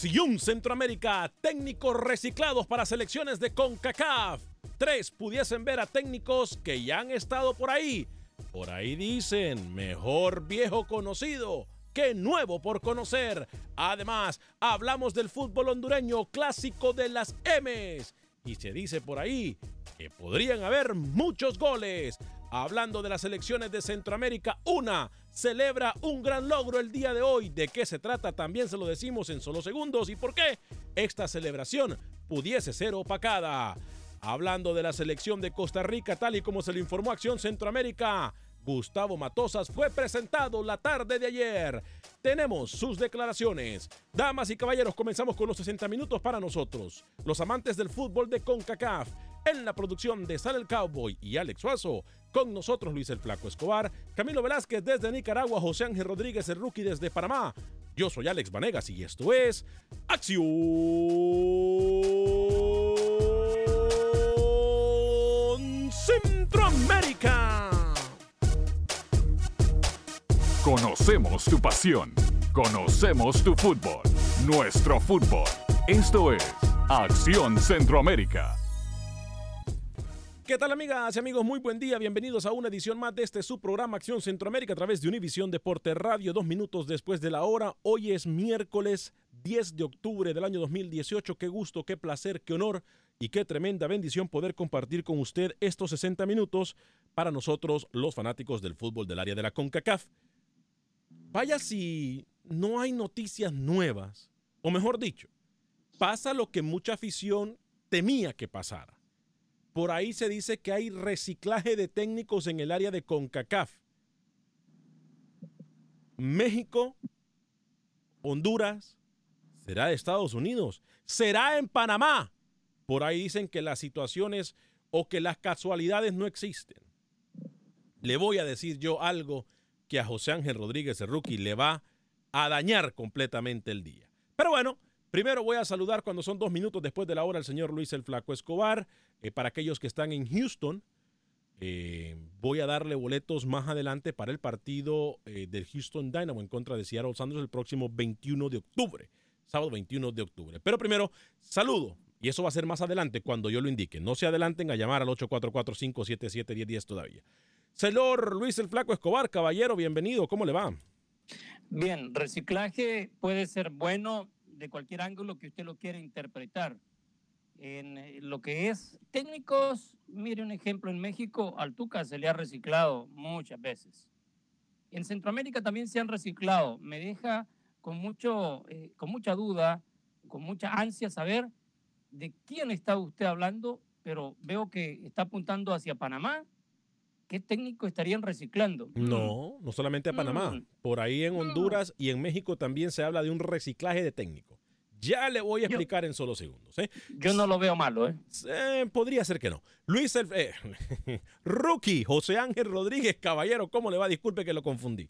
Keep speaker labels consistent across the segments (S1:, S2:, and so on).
S1: Acción Centroamérica, técnicos reciclados para selecciones de CONCACAF. Tres pudiesen ver a técnicos que ya han estado por ahí. Por ahí dicen, mejor viejo conocido que nuevo por conocer. Además, hablamos del fútbol hondureño clásico de las M's. Y se dice por ahí que podrían haber muchos goles. Hablando de las selecciones de Centroamérica, una celebra un gran logro el día de hoy. ¿De qué se trata? También se lo decimos en solo segundos. ¿Y por qué esta celebración pudiese ser opacada? Hablando de la selección de Costa Rica, tal y como se le informó Acción Centroamérica, Gustavo Matosas fue presentado la tarde de ayer. Tenemos sus declaraciones. Damas y caballeros, comenzamos con los 60 minutos para nosotros, los amantes del fútbol de CONCACAF. En la producción de Sal el Cowboy y Alex Suazo, con nosotros Luis el Flaco Escobar, Camilo Velázquez desde Nicaragua, José Ángel Rodríguez el Rookie desde Panamá. Yo soy Alex Vanegas y esto es Acción Centroamérica.
S2: Conocemos tu pasión. Conocemos tu fútbol. Nuestro fútbol. Esto es Acción Centroamérica.
S1: ¿Qué tal amigas y amigos? Muy buen día, bienvenidos a una edición más de este su programa Acción Centroamérica a través de Univisión Deporte Radio, dos minutos después de la hora. Hoy es miércoles 10 de octubre del año 2018. Qué gusto, qué placer, qué honor y qué tremenda bendición poder compartir con usted estos 60 minutos para nosotros los fanáticos del fútbol del área de la CONCACAF. Vaya si no hay noticias nuevas, o mejor dicho, pasa lo que mucha afición temía que pasara. Por ahí se dice que hay reciclaje de técnicos en el área de CONCACAF. México, Honduras, será de Estados Unidos, será en Panamá. Por ahí dicen que las situaciones o que las casualidades no existen. Le voy a decir yo algo que a José Ángel Rodríguez, el rookie, le va a dañar completamente el día. Pero bueno, primero voy a saludar cuando son dos minutos después de la hora al señor Luis el Flaco Escobar. Eh, para aquellos que están en Houston, eh, voy a darle boletos más adelante para el partido eh, del Houston Dynamo en contra de Seattle Sanders el próximo 21 de octubre. sábado 21 de octubre. Pero primero, saludo. Y eso va a ser más adelante cuando yo lo indique. No se adelanten a llamar al 844-577-1010 todavía. Señor Luis el Flaco Escobar, caballero, bienvenido. ¿Cómo le va?
S3: Bien, reciclaje puede ser bueno de cualquier ángulo que usted lo quiera interpretar. En eh, lo que es técnicos, mire un ejemplo, en México al Tuca se le ha reciclado muchas veces. En Centroamérica también se han reciclado. Me deja con, mucho, eh, con mucha duda, con mucha ansia saber de quién está usted hablando, pero veo que está apuntando hacia Panamá. ¿Qué técnico estarían reciclando?
S1: No, no solamente a Panamá.
S3: Mm.
S1: Por ahí en
S3: Mm.
S1: Honduras y en México también se habla de un reciclaje de técnico. Ya le voy a explicar en solo segundos. ¿eh?
S3: Yo no lo veo malo, ¿eh?
S1: Eh, podría ser que no. Luis, el, eh, rookie, José Ángel Rodríguez, caballero, ¿cómo le va? Disculpe que lo confundí.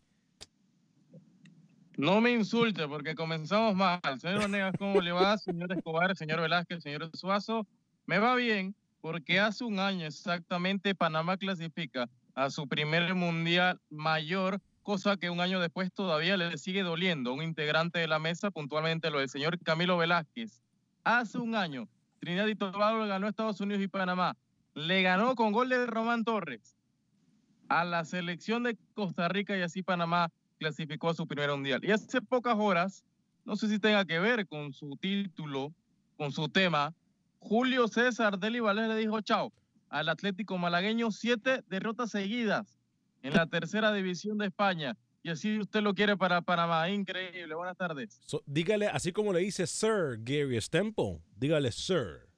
S4: No me insulte porque comenzamos mal. Señor Vanegas, ¿cómo le va? Señor Escobar, señor Velázquez, señor Suazo. Me va bien porque hace un año exactamente Panamá clasifica a su primer mundial mayor, cosa que un año después todavía le sigue doliendo. Un integrante de la mesa, puntualmente lo del señor Camilo Velázquez. Hace un año, Trinidad y Tobago ganó a Estados Unidos y Panamá. Le ganó con gol de Román Torres a la selección de Costa Rica y así Panamá clasificó a su primer mundial. Y hace pocas horas, no sé si tenga que ver con su título, con su tema, Julio César Deli Valdés le dijo chao al Atlético Malagueño, siete derrotas seguidas en la tercera división de España. Y así usted lo quiere para Panamá. Increíble. Buenas tardes.
S1: So, dígale, así como le dice Sir Gary Stemple, dígale Sir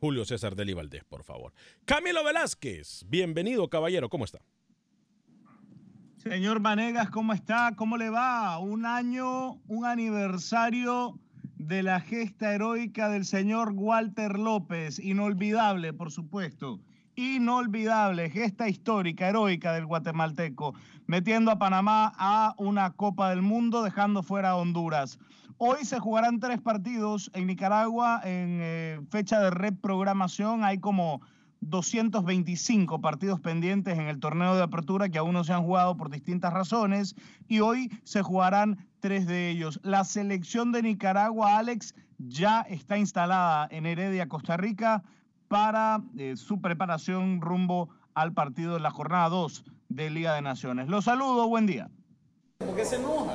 S1: Julio César Deli Valdés, por favor. Camilo Velázquez, bienvenido, caballero, ¿cómo está?
S5: Señor Vanegas, ¿cómo está? ¿Cómo le va? Un año, un aniversario de la gesta heroica del señor Walter López. Inolvidable, por supuesto. Inolvidable, gesta histórica, heroica del guatemalteco, metiendo a Panamá a una Copa del Mundo, dejando fuera a Honduras. Hoy se jugarán tres partidos en Nicaragua en eh, fecha de reprogramación. Hay como 225 partidos pendientes en el torneo de apertura que aún no se han jugado por distintas razones y hoy se jugarán tres de ellos. La selección de Nicaragua, Alex, ya está instalada en Heredia, Costa Rica, para eh, su preparación rumbo al partido de la jornada 2 de Liga de Naciones. Los saludo, buen día.
S3: ¿Por qué se enoja?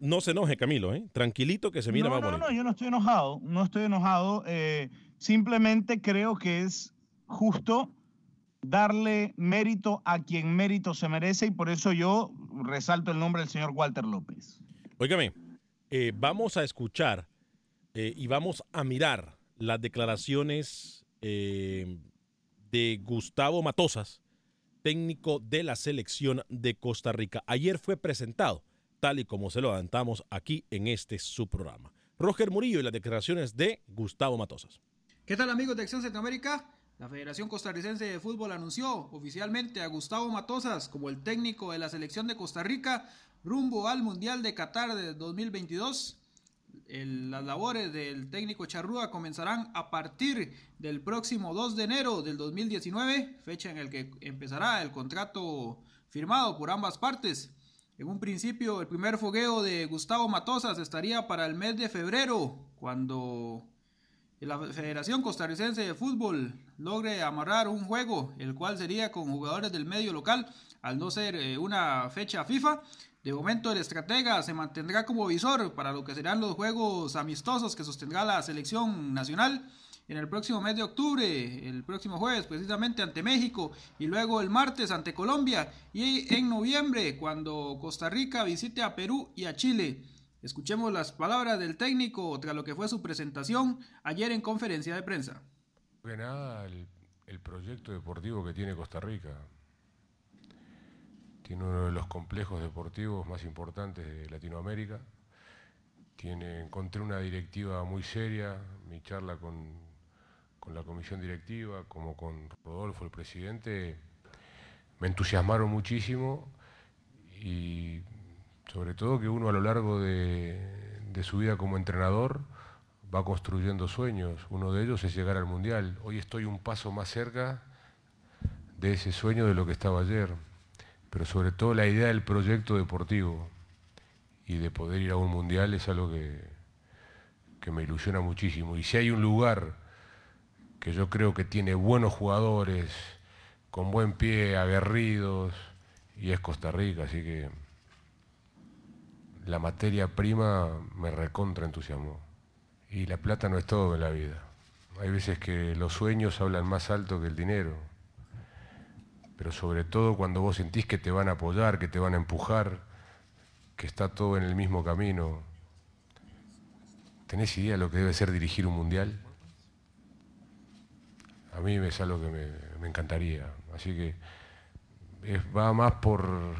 S1: No se enoje, Camilo, ¿eh? Tranquilito que se mira
S5: no,
S1: más
S5: no,
S1: bonito.
S5: no, yo no estoy enojado, no estoy enojado. eh, simplemente creo que es justo darle mérito a quien mérito se merece y por eso yo resalto el nombre del señor Walter López.
S1: Óigame, eh, vamos a escuchar eh, y vamos a mirar las declaraciones eh, de Gustavo Matosas, técnico de la selección de Costa Rica. Ayer fue presentado, tal y como se lo adelantamos aquí en este su programa. Roger Murillo y las declaraciones de Gustavo Matosas.
S6: ¿Qué tal amigos de Acción Centroamérica? La Federación Costarricense de Fútbol anunció oficialmente a Gustavo Matosas como el técnico de la selección de Costa Rica rumbo al Mundial de Qatar de 2022. El- las labores del técnico Charrúa comenzarán a partir del próximo 2 de enero del 2019, fecha en el que empezará el contrato firmado por ambas partes. En un principio, el primer fogueo de Gustavo Matosas estaría para el mes de febrero, cuando la Federación Costarricense de Fútbol logre amarrar un juego, el cual sería con jugadores del medio local, al no ser eh, una fecha FIFA. De momento el estratega se mantendrá como visor para lo que serán los juegos amistosos que sostendrá la selección nacional en el próximo mes de octubre, el próximo jueves precisamente ante México y luego el martes ante Colombia y en noviembre cuando Costa Rica visite a Perú y a Chile. Escuchemos las palabras del técnico tras lo que fue su presentación ayer en conferencia de prensa.
S7: que nada, el, proyecto deportivo que tiene Costa Rica. Tiene uno de los complejos deportivos más importantes de Latinoamérica. Encontré una directiva muy seria, mi charla con, con la comisión directiva, como con Rodolfo, el presidente, me entusiasmaron muchísimo y sobre todo que uno a lo largo de, de su vida como entrenador va construyendo sueños. Uno de ellos es llegar al Mundial. Hoy estoy un paso más cerca de ese sueño de lo que estaba ayer, pero sobre todo la idea del proyecto deportivo. y de poder ir a un mundial es algo que, que me ilusiona muchísimo. Y si hay un lugar que yo creo que tiene buenos jugadores, con buen pie, aguerridos, y es Costa Rica, así que la materia prima me recontra entusiasmó. Y la plata no es todo en la vida. Hay veces que los sueños hablan más alto que el dinero. Pero sobre todo cuando vos sentís que te van a apoyar, que te van a empujar, que está todo en el mismo camino. ¿Tenés idea de lo que debe ser dirigir un mundial? A mí es algo que me, encantaría. Así que va más por,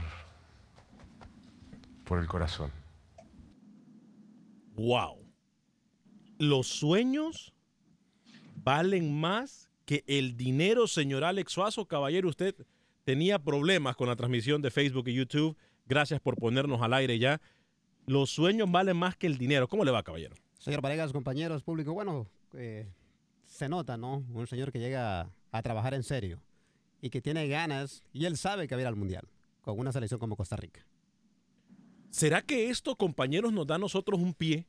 S7: por el corazón.
S1: Wow. Los sueños valen más que el dinero, señor Alex Suazo. Caballero, usted tenía problemas con la transmisión de Facebook y YouTube. Gracias por ponernos al aire ya. Los sueños valen más que el dinero. ¿Cómo le va, caballero?
S8: Señor Varegas, compañeros, público, bueno, eh, se nota, ¿no? Un señor que llega a trabajar en serio y que tiene ganas y él sabe que va a ir al Mundial con una selección como Costa Rica.
S1: ¿Será que esto, compañeros, nos da a nosotros un pie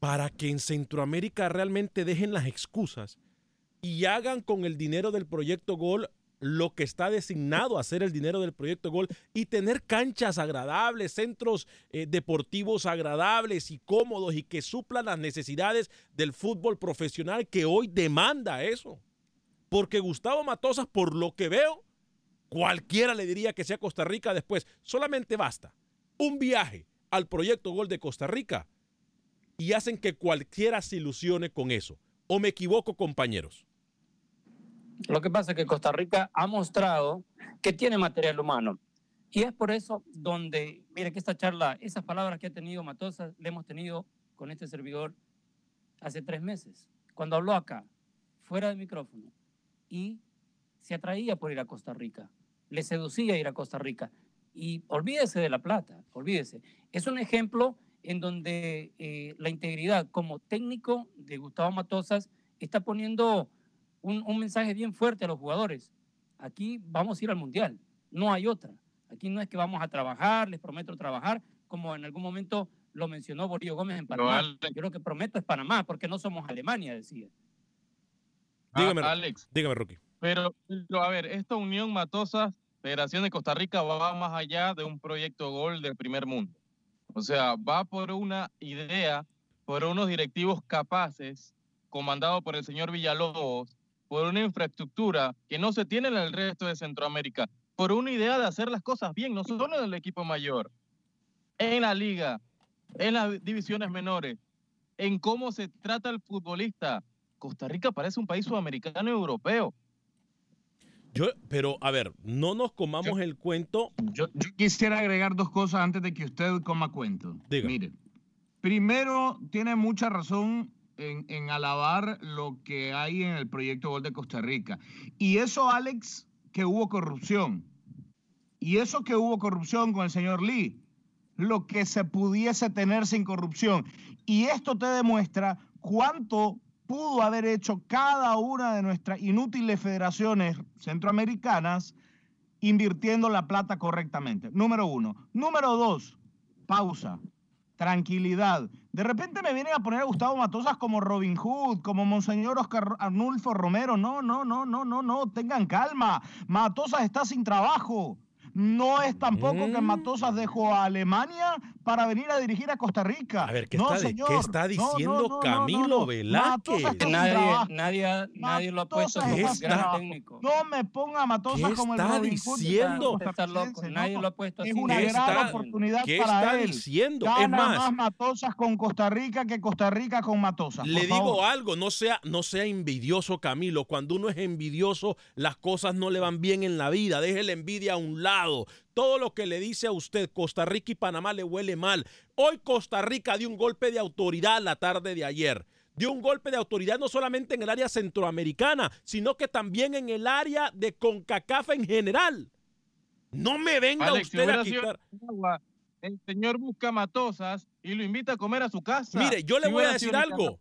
S1: para que en Centroamérica realmente dejen las excusas y hagan con el dinero del proyecto Gol lo que está designado a hacer el dinero del proyecto Gol y tener canchas agradables, centros eh, deportivos agradables y cómodos y que suplan las necesidades del fútbol profesional que hoy demanda eso? Porque Gustavo Matosas, por lo que veo, cualquiera le diría que sea Costa Rica después. Solamente basta un viaje al proyecto Gol de Costa Rica y hacen que cualquiera se ilusione con eso. ¿O me equivoco, compañeros?
S3: Lo que pasa es que Costa Rica ha mostrado que tiene material humano. Y es por eso donde, mire que esta charla, esas palabras que ha tenido Matosa, le hemos tenido con este servidor hace tres meses. Cuando habló acá, fuera del micrófono, y se atraía por ir a Costa Rica, le seducía ir a Costa Rica. Y olvídese de la plata, olvídese. Es un ejemplo en donde eh, la integridad como técnico de Gustavo Matosas está poniendo un, un mensaje bien fuerte a los jugadores. Aquí vamos a ir al Mundial, no hay otra. Aquí no es que vamos a trabajar, les prometo trabajar, como en algún momento lo mencionó Borillo Gómez en Panamá.
S4: Alex-
S3: Yo lo que prometo es Panamá, porque no somos Alemania, decía.
S1: Dígame,
S4: Ah, Alex.
S1: dígame, Rookie.
S4: Pero, pero, a ver, esta unión Matosas, Federación de Costa Rica, va más allá de un proyecto gol del primer mundo. O sea, va por una idea, por unos directivos capaces, comandado por el señor Villalobos, por una infraestructura que no se tiene en el resto de Centroamérica, por una idea de hacer las cosas bien, no solo en el equipo mayor, en la liga, en las divisiones menores, en cómo se trata el futbolista. Costa Rica parece un país sudamericano y europeo.
S1: Yo, pero a ver, no nos comamos el cuento.
S5: Yo, yo quisiera agregar dos cosas antes de que usted coma cuento.
S1: Diga.
S5: Mire, primero, tiene mucha razón en, en alabar lo que hay en el proyecto Gol de Costa Rica. Y eso, Alex, que hubo corrupción. Y eso que hubo corrupción con el señor Lee. Lo que se pudiese tener sin corrupción. Y esto te demuestra cuánto pudo haber hecho cada una de nuestras inútiles federaciones centroamericanas invirtiendo la plata correctamente. Número uno. Número dos, pausa, tranquilidad. De repente me vienen a poner a Gustavo Matosas como Robin Hood, como Monseñor Oscar Arnulfo Romero. No, no, no, no, no, no, tengan calma. Matosas está sin trabajo. No es tampoco que Matosas dejó a Alemania para venir a dirigir a Costa Rica.
S1: A ver, ¿qué,
S5: no,
S1: está,
S5: señor.
S1: ¿qué está
S5: No, no,
S1: diciendo
S5: no, no,
S1: Camilo
S5: no, no.
S1: Velázquez?
S3: Nadie, nadie, nadie lo ha puesto como
S1: ¿Qué
S3: un
S5: está
S3: gran técnico.
S5: No me ponga a Matosas
S1: ¿Qué
S5: como el
S1: está
S5: Robin
S1: diciendo?
S3: Está loco, nadie lo ha puesto
S5: Es
S3: así.
S5: una
S1: ¿Qué
S5: gran
S1: está-
S5: oportunidad
S1: ¿Qué
S5: para
S1: está
S5: él.
S1: diciendo?
S5: Gana
S1: Es más,
S5: más Matosas con Costa Rica que Costa Rica con Matosas.
S1: Le digo
S5: favor.
S1: algo, no sea, no sea envidioso, Camilo. Cuando uno es envidioso, las cosas no le van bien en la vida. Deje la envidia a un lado. Todo lo que le dice a usted, Costa Rica y Panamá le huele mal. Hoy Costa Rica dio un golpe de autoridad la tarde de ayer. Dio un golpe de autoridad no solamente en el área centroamericana, sino que también en el área de CONCACAF en general. No me venga
S4: Alex,
S1: usted a quitar.
S4: El señor busca Matosas y lo invita a comer a su casa.
S1: Mire, yo le
S4: Si
S1: voy a decir algo.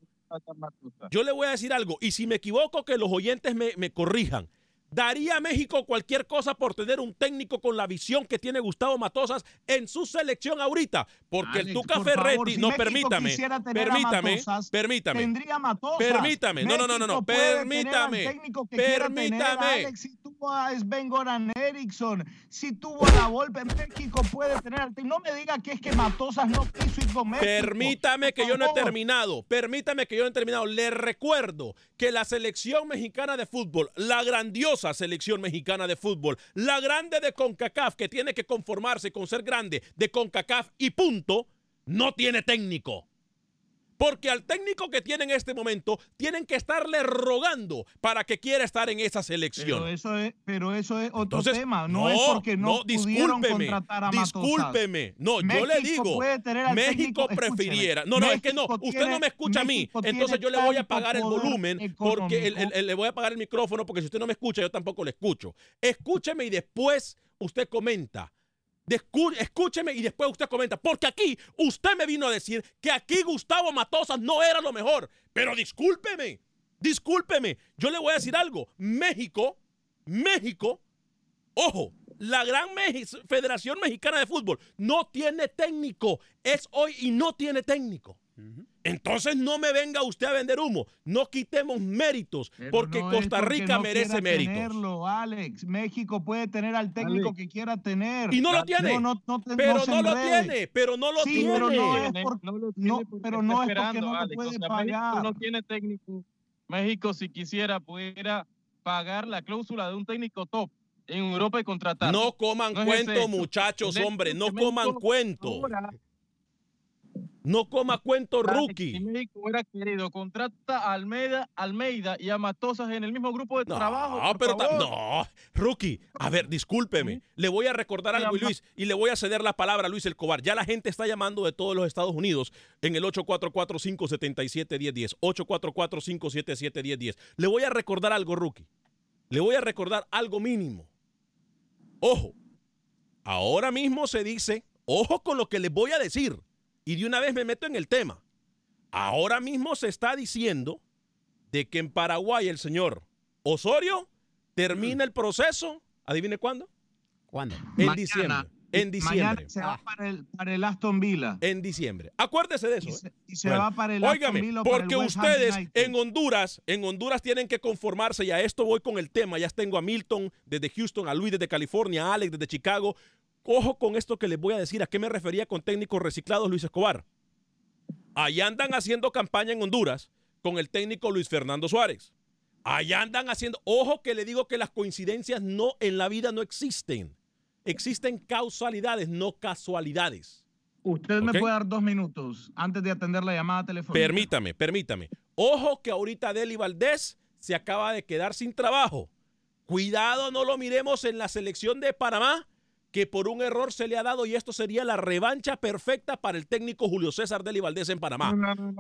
S1: Yo le voy a decir algo, y si me equivoco, que los oyentes me, me corrijan. Daría a México cualquier cosa por tener un técnico con la visión que tiene Gustavo Matosas en su selección ahorita. Porque el Tuca
S5: por
S1: Ferretti,
S5: favor, si
S1: no,
S5: México
S1: permítame,
S5: quisiera tener a
S1: permítame,
S5: Matosas,
S1: permítame.
S5: tendría Matosas.
S1: Permítame, no, no, no, no, no, permítame, permítame.
S5: Alex, si tuvo a Sven Goran Eriksson, si tuvo a la Volpe, México puede tener al. No me diga que es que Matosas no quiso ir con México.
S1: Permítame que yo no he terminado. Permítame que yo no he terminado. Le recuerdo que la selección mexicana de fútbol, la grandiosa selección mexicana de fútbol, la grande de CONCACAF, que tiene que conformarse con ser grande de CONCACAF y punto, no tiene técnico. Porque al técnico que tiene en este momento tienen que estarle rogando para que quiera estar en esa selección.
S5: Pero eso es, pero eso es otro
S1: Entonces,
S5: tema. No, es porque no, pudieron
S1: discúlpeme,
S5: contratar a
S1: discúlpeme. No, yo le digo, México
S5: técnico-
S1: prefiriera. No, no, es que no, usted
S5: tiene-
S1: no me escucha a mí. Entonces yo le voy a apagar el volumen porque el- el- el- le voy a apagar el micrófono porque si usted no me escucha, yo tampoco le escucho. Escúcheme y después usted comenta. Escúcheme y después usted comenta, porque aquí usted me vino a decir que aquí Gustavo Matosas no era lo mejor. Pero discúlpeme, discúlpeme, yo le voy a decir algo. México, México, ojo, la gran Federación Mexicana de Fútbol no tiene técnico. Es hoy y no tiene técnico. Entonces no me venga usted a vender humo. No quitemos méritos
S5: Pero
S1: porque
S5: no
S1: Costa
S5: porque
S1: Rica
S5: no
S1: merece
S5: quiera
S1: méritos.
S5: tenerlo, Alex. México puede tener al técnico que quiera tener.
S1: Y no lo tiene.
S5: No, no, no te-
S1: pero no, lo tiene, pero no lo
S5: Sí,
S1: tiene.
S5: pero no es
S4: tiene,
S5: por-
S4: no porque
S5: pero no es porque no
S4: Alex.
S5: puede
S4: O sea,
S5: pagar.
S4: México no tiene técnico. México, si quisiera, pudiera pagar la cláusula de un técnico top en Europa y contratar.
S1: No coman
S4: es
S1: cuento, muchachos, hombre, no
S4: que
S1: coman cuento.
S4: ahora,
S1: No coma cuento, rookie.
S4: México hubiera querido, contrata a Almeida, Almeida y a Matosas en el mismo grupo de trabajo.
S1: No, pero
S4: favor.
S1: no, rookie. A ver, discúlpeme. Le voy a recordar algo, Luis, y le voy a ceder la palabra a Luis el Cobar. Ya la gente está llamando de todos los Estados Unidos en el 844-577-1010. 844-577-1010. Le voy a recordar algo, rookie. Le voy a recordar algo mínimo. Ojo, ahora mismo se dice, ojo con lo que les voy a decir. Y de una vez me meto en el tema. Ahora mismo se está diciendo de que en Paraguay el señor Osorio termina el proceso, adivine cuándo.
S8: ¿Cuándo?
S1: En
S5: Mañana.
S1: diciembre. En diciembre.
S5: Mañana se va para el, para el Aston Villa.
S1: En diciembre. Acuérdese de eso.
S5: Y
S1: ¿eh?
S5: se, y se
S1: Bueno,
S5: va para el
S1: óigame,
S5: Aston Villa o para el
S1: porque ustedes
S5: United.
S1: en Honduras, en Honduras tienen que conformarse y a esto voy con el tema. Ya tengo a Milton desde Houston, a Luis desde California, a Alex desde Chicago. Ojo con esto que les voy a decir. ¿A qué me refería con técnicos reciclados, Luis Escobar? Allá andan haciendo campaña en Honduras con el técnico Luis Fernando Suárez. Allá andan haciendo, ojo que le digo que las coincidencias no en la vida no existen. Existen causalidades, no casualidades.
S5: Usted me puede dar dos minutos antes de atender la llamada telefónica.
S1: Permítame, permítame. Ojo que ahorita Deli Valdés se acaba de quedar sin trabajo. Cuidado, no lo miremos en la selección de Panamá, que por un error se le ha dado y esto sería la revancha perfecta para el técnico Julio César Deli Valdés en Panamá.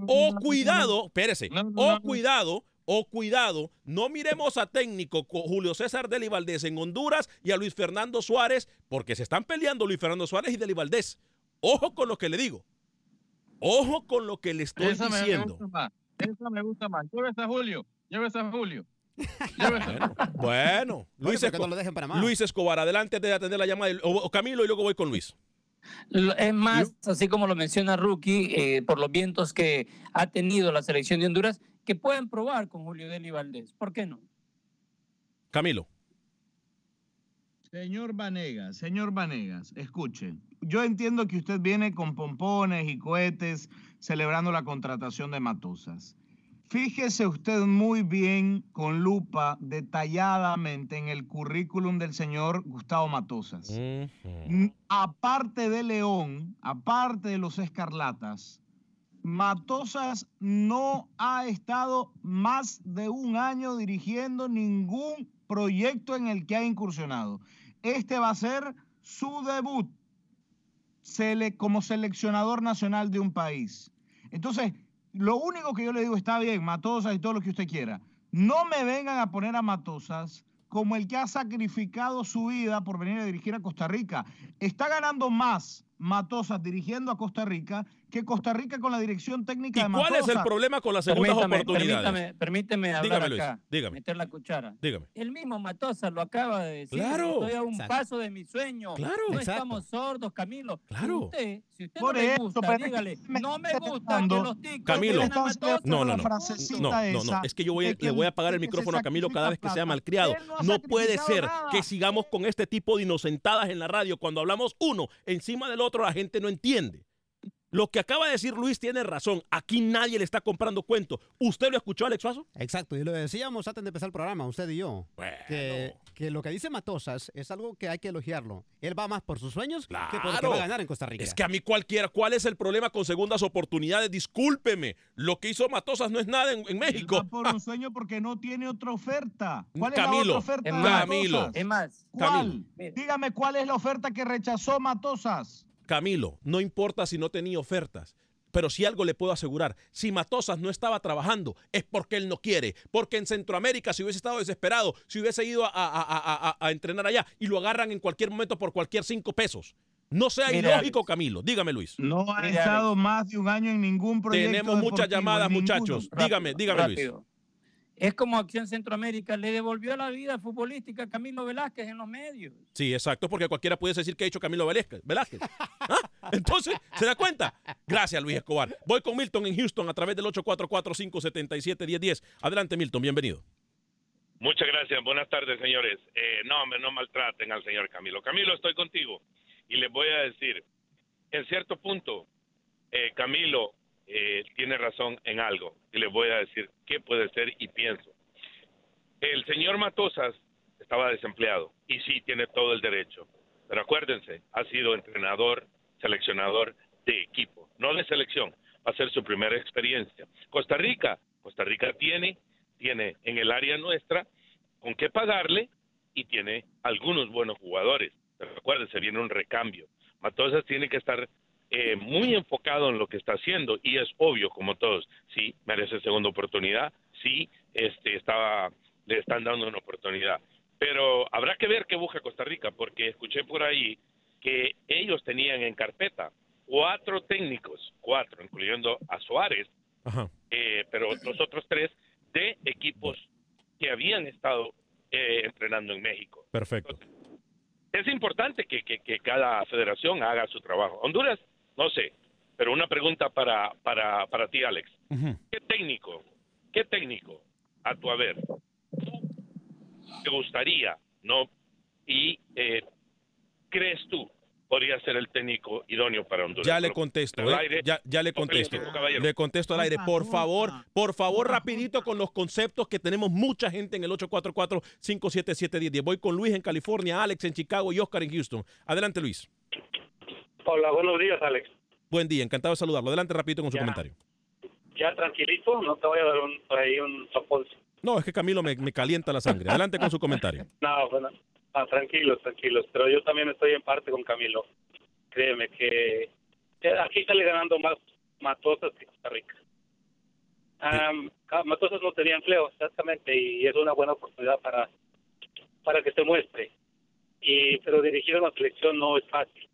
S1: O cuidado, espérese, o cuidado, o cuidado, no miremos a técnico co- Julio César Deli Valdés en Honduras y a Luis Fernando Suárez, porque se están peleando Luis Fernando Suárez y Deli Valdés. Ojo con lo que le digo. Ojo con lo que le estoy
S4: Esa me, me
S1: diciendo.
S4: gusta más. Esa me gusta más. Llévese a Julio. Llévese a Julio.
S1: Bueno, Luis, Escobar, adelante de atender la llamada. O, o Camilo y luego voy con Luis.
S3: Es más, así como lo menciona Rookie, eh, por los vientos que ha tenido la selección de Honduras, que pueden probar con Julio Deli Valdés. ¿Por qué no?
S1: Camilo.
S5: Señor Vanegas, señor Vanegas, escuche. Yo entiendo que usted viene con pompones y cohetes celebrando la contratación de Matosas. Fíjese usted muy bien, con lupa, detalladamente en el currículum del señor Gustavo Matosas. Aparte de León, aparte de los Escarlatas, Matosas no ha estado más de un año dirigiendo ningún proyecto en el que ha incursionado. Este va a ser su debut como seleccionador nacional de un país. Entonces, lo único que yo le digo está bien, Matosas y todo lo que usted quiera. No me vengan a poner a Matosas como el que ha sacrificado su vida por venir a dirigir a Costa Rica. Está ganando más Matosas dirigiendo a Costa Rica que Costa Rica con la dirección técnica
S1: ¿Y
S5: de Matosas.
S1: cuál es el problema con las segundas
S3: Permítame,
S1: oportunidades?
S3: permítame, permíteme hablar
S1: Dígame, Luis,
S3: acá,
S1: dígame.
S3: meter la cuchara.
S1: Dígame.
S3: El mismo Matosa lo acaba de decir.
S1: Claro.
S3: Estoy a un
S1: Exacto.
S3: paso de mi sueño.
S1: Claro.
S3: No
S1: Exacto.
S3: estamos sordos, Camilo.
S1: Claro.
S3: Usted, si usted
S5: Por
S3: no le
S5: eso,
S3: gusta,
S5: pero
S3: dígale,
S5: me
S3: no me
S5: está
S3: gusta que los ticos
S1: Camilo.
S3: a.
S1: No, no, no. No, no, Es que yo voy,
S5: que
S1: le voy a apagar el micrófono a Camilo cada vez que sea malcriado.
S5: Él no ha
S1: No puede
S5: sacrificado
S1: ser
S5: nada.
S1: que sigamos con este tipo de inocentadas en la radio. Cuando hablamos uno encima del otro, la gente no entiende. Lo que acaba de decir Luis tiene razón. Aquí nadie le está comprando cuento. ¿Usted lo escuchó, Alex Suazo?
S8: Exacto, y lo decíamos antes de empezar el programa, usted y yo, que, que lo que dice Matosas es algo que hay que elogiarlo. Él va más por sus sueños que por lo que va a ganar en Costa Rica.
S1: Es que a mí cualquiera, ¿cuál es el problema con segundas oportunidades? Discúlpeme, lo que hizo Matosas no es nada en, en México.
S5: Va por un sueño porque no tiene otra oferta. ¿Cuál es la
S1: Camilo,
S5: otra oferta?
S1: es más? Camilo,
S3: Es más,
S5: ¿Cuál?
S1: Camilo.
S5: Dígame cuál es la oferta que rechazó Matosas.
S1: Camilo, no importa si no tenía ofertas. Pero si algo le puedo asegurar, si Matosas no estaba trabajando, es porque él no quiere. Porque en Centroamérica, si hubiese estado desesperado, si hubiese ido a, a- a- a- a entrenar allá y lo agarran en cualquier momento por cualquier cinco pesos. No sea
S5: Mire,
S1: ilógico, Camilo. Dígame, Luis.
S5: No ha
S3: Mira,
S5: estado más de un año en ningún proyecto.
S1: Tenemos muchas llamadas, muchachos. dígame, dígame, Luis.
S3: Es como Acción Centroamérica le devolvió la vida futbolística a Camilo Velázquez en los medios.
S1: Sí, exacto, porque cualquiera puede decir que ha hecho Camilo Velázquez. Velázquez. ¿Ah? Entonces, ¿se da cuenta? Gracias, Luis Escobar. Voy con Milton en Houston a través del 844-577-1010. Adelante, Milton, bienvenido.
S9: Muchas gracias. Buenas tardes, señores. Eh, no, hombre, no maltraten al señor Camilo. Camilo, estoy contigo. Y les voy a decir, en cierto punto, eh, Camilo eh, tiene razón en algo. Y les voy a decir qué puede ser y pienso. El señor Matosas estaba desempleado. Y sí, tiene todo el derecho. Pero acuérdense, ha sido entrenador, seleccionador de equipo, no de selección. Va a ser su primera experiencia. Costa Rica, Costa Rica tiene, tiene en el área nuestra con qué pagarle y tiene algunos buenos jugadores. Pero acuérdense, viene un recambio. Matosas tiene que estar eh, muy enfocado en lo que está haciendo y es obvio, como todos, sí, merece segunda oportunidad, sí, este, estaba, le están dando una oportunidad. Pero habrá que ver qué busca Costa Rica, porque escuché por ahí que ellos tenían en carpeta cuatro técnicos, cuatro, incluyendo a Suárez,
S1: Ajá.
S9: eh, pero los otros tres de equipos que habían estado eh, entrenando en México.
S1: Perfecto.
S9: Es importante que, que- que cada federación haga su trabajo. Honduras, no sé, pero una pregunta para, para, para ti, Alex. ¿Qué técnico, qué técnico, a tu haber, te gustaría, no? Y eh, crees tú podría ser el técnico idóneo para Honduras?
S1: Ya le contesto, ¿eh?
S9: aire,
S1: ya, ya le contesto. Le contesto al aire. Por favor, por favor, rapidito con los conceptos que tenemos mucha gente en el 844-577-1010. Voy con Luis en California, Alex en Chicago y Oscar en Houston. Adelante, Luis.
S10: Hola, buenos días, Alex.
S1: Buen día, encantado de saludarlo. Adelante rapidito con su comentario.
S10: Ya tranquilito, no te voy a dar un, por ahí un sopón.
S1: No, es que Camilo me, me calienta la sangre. Adelante con su comentario.
S10: No, bueno, ah, tranquilos, tranquilos. Pero yo también estoy en parte con Camilo. Créeme que aquí sale ganando más Matosas que Costa Rica. Ca- Matosas no tenía empleo, exactamente, y es una buena oportunidad para, para que se muestre. Y, pero dirigir una selección no es fácil,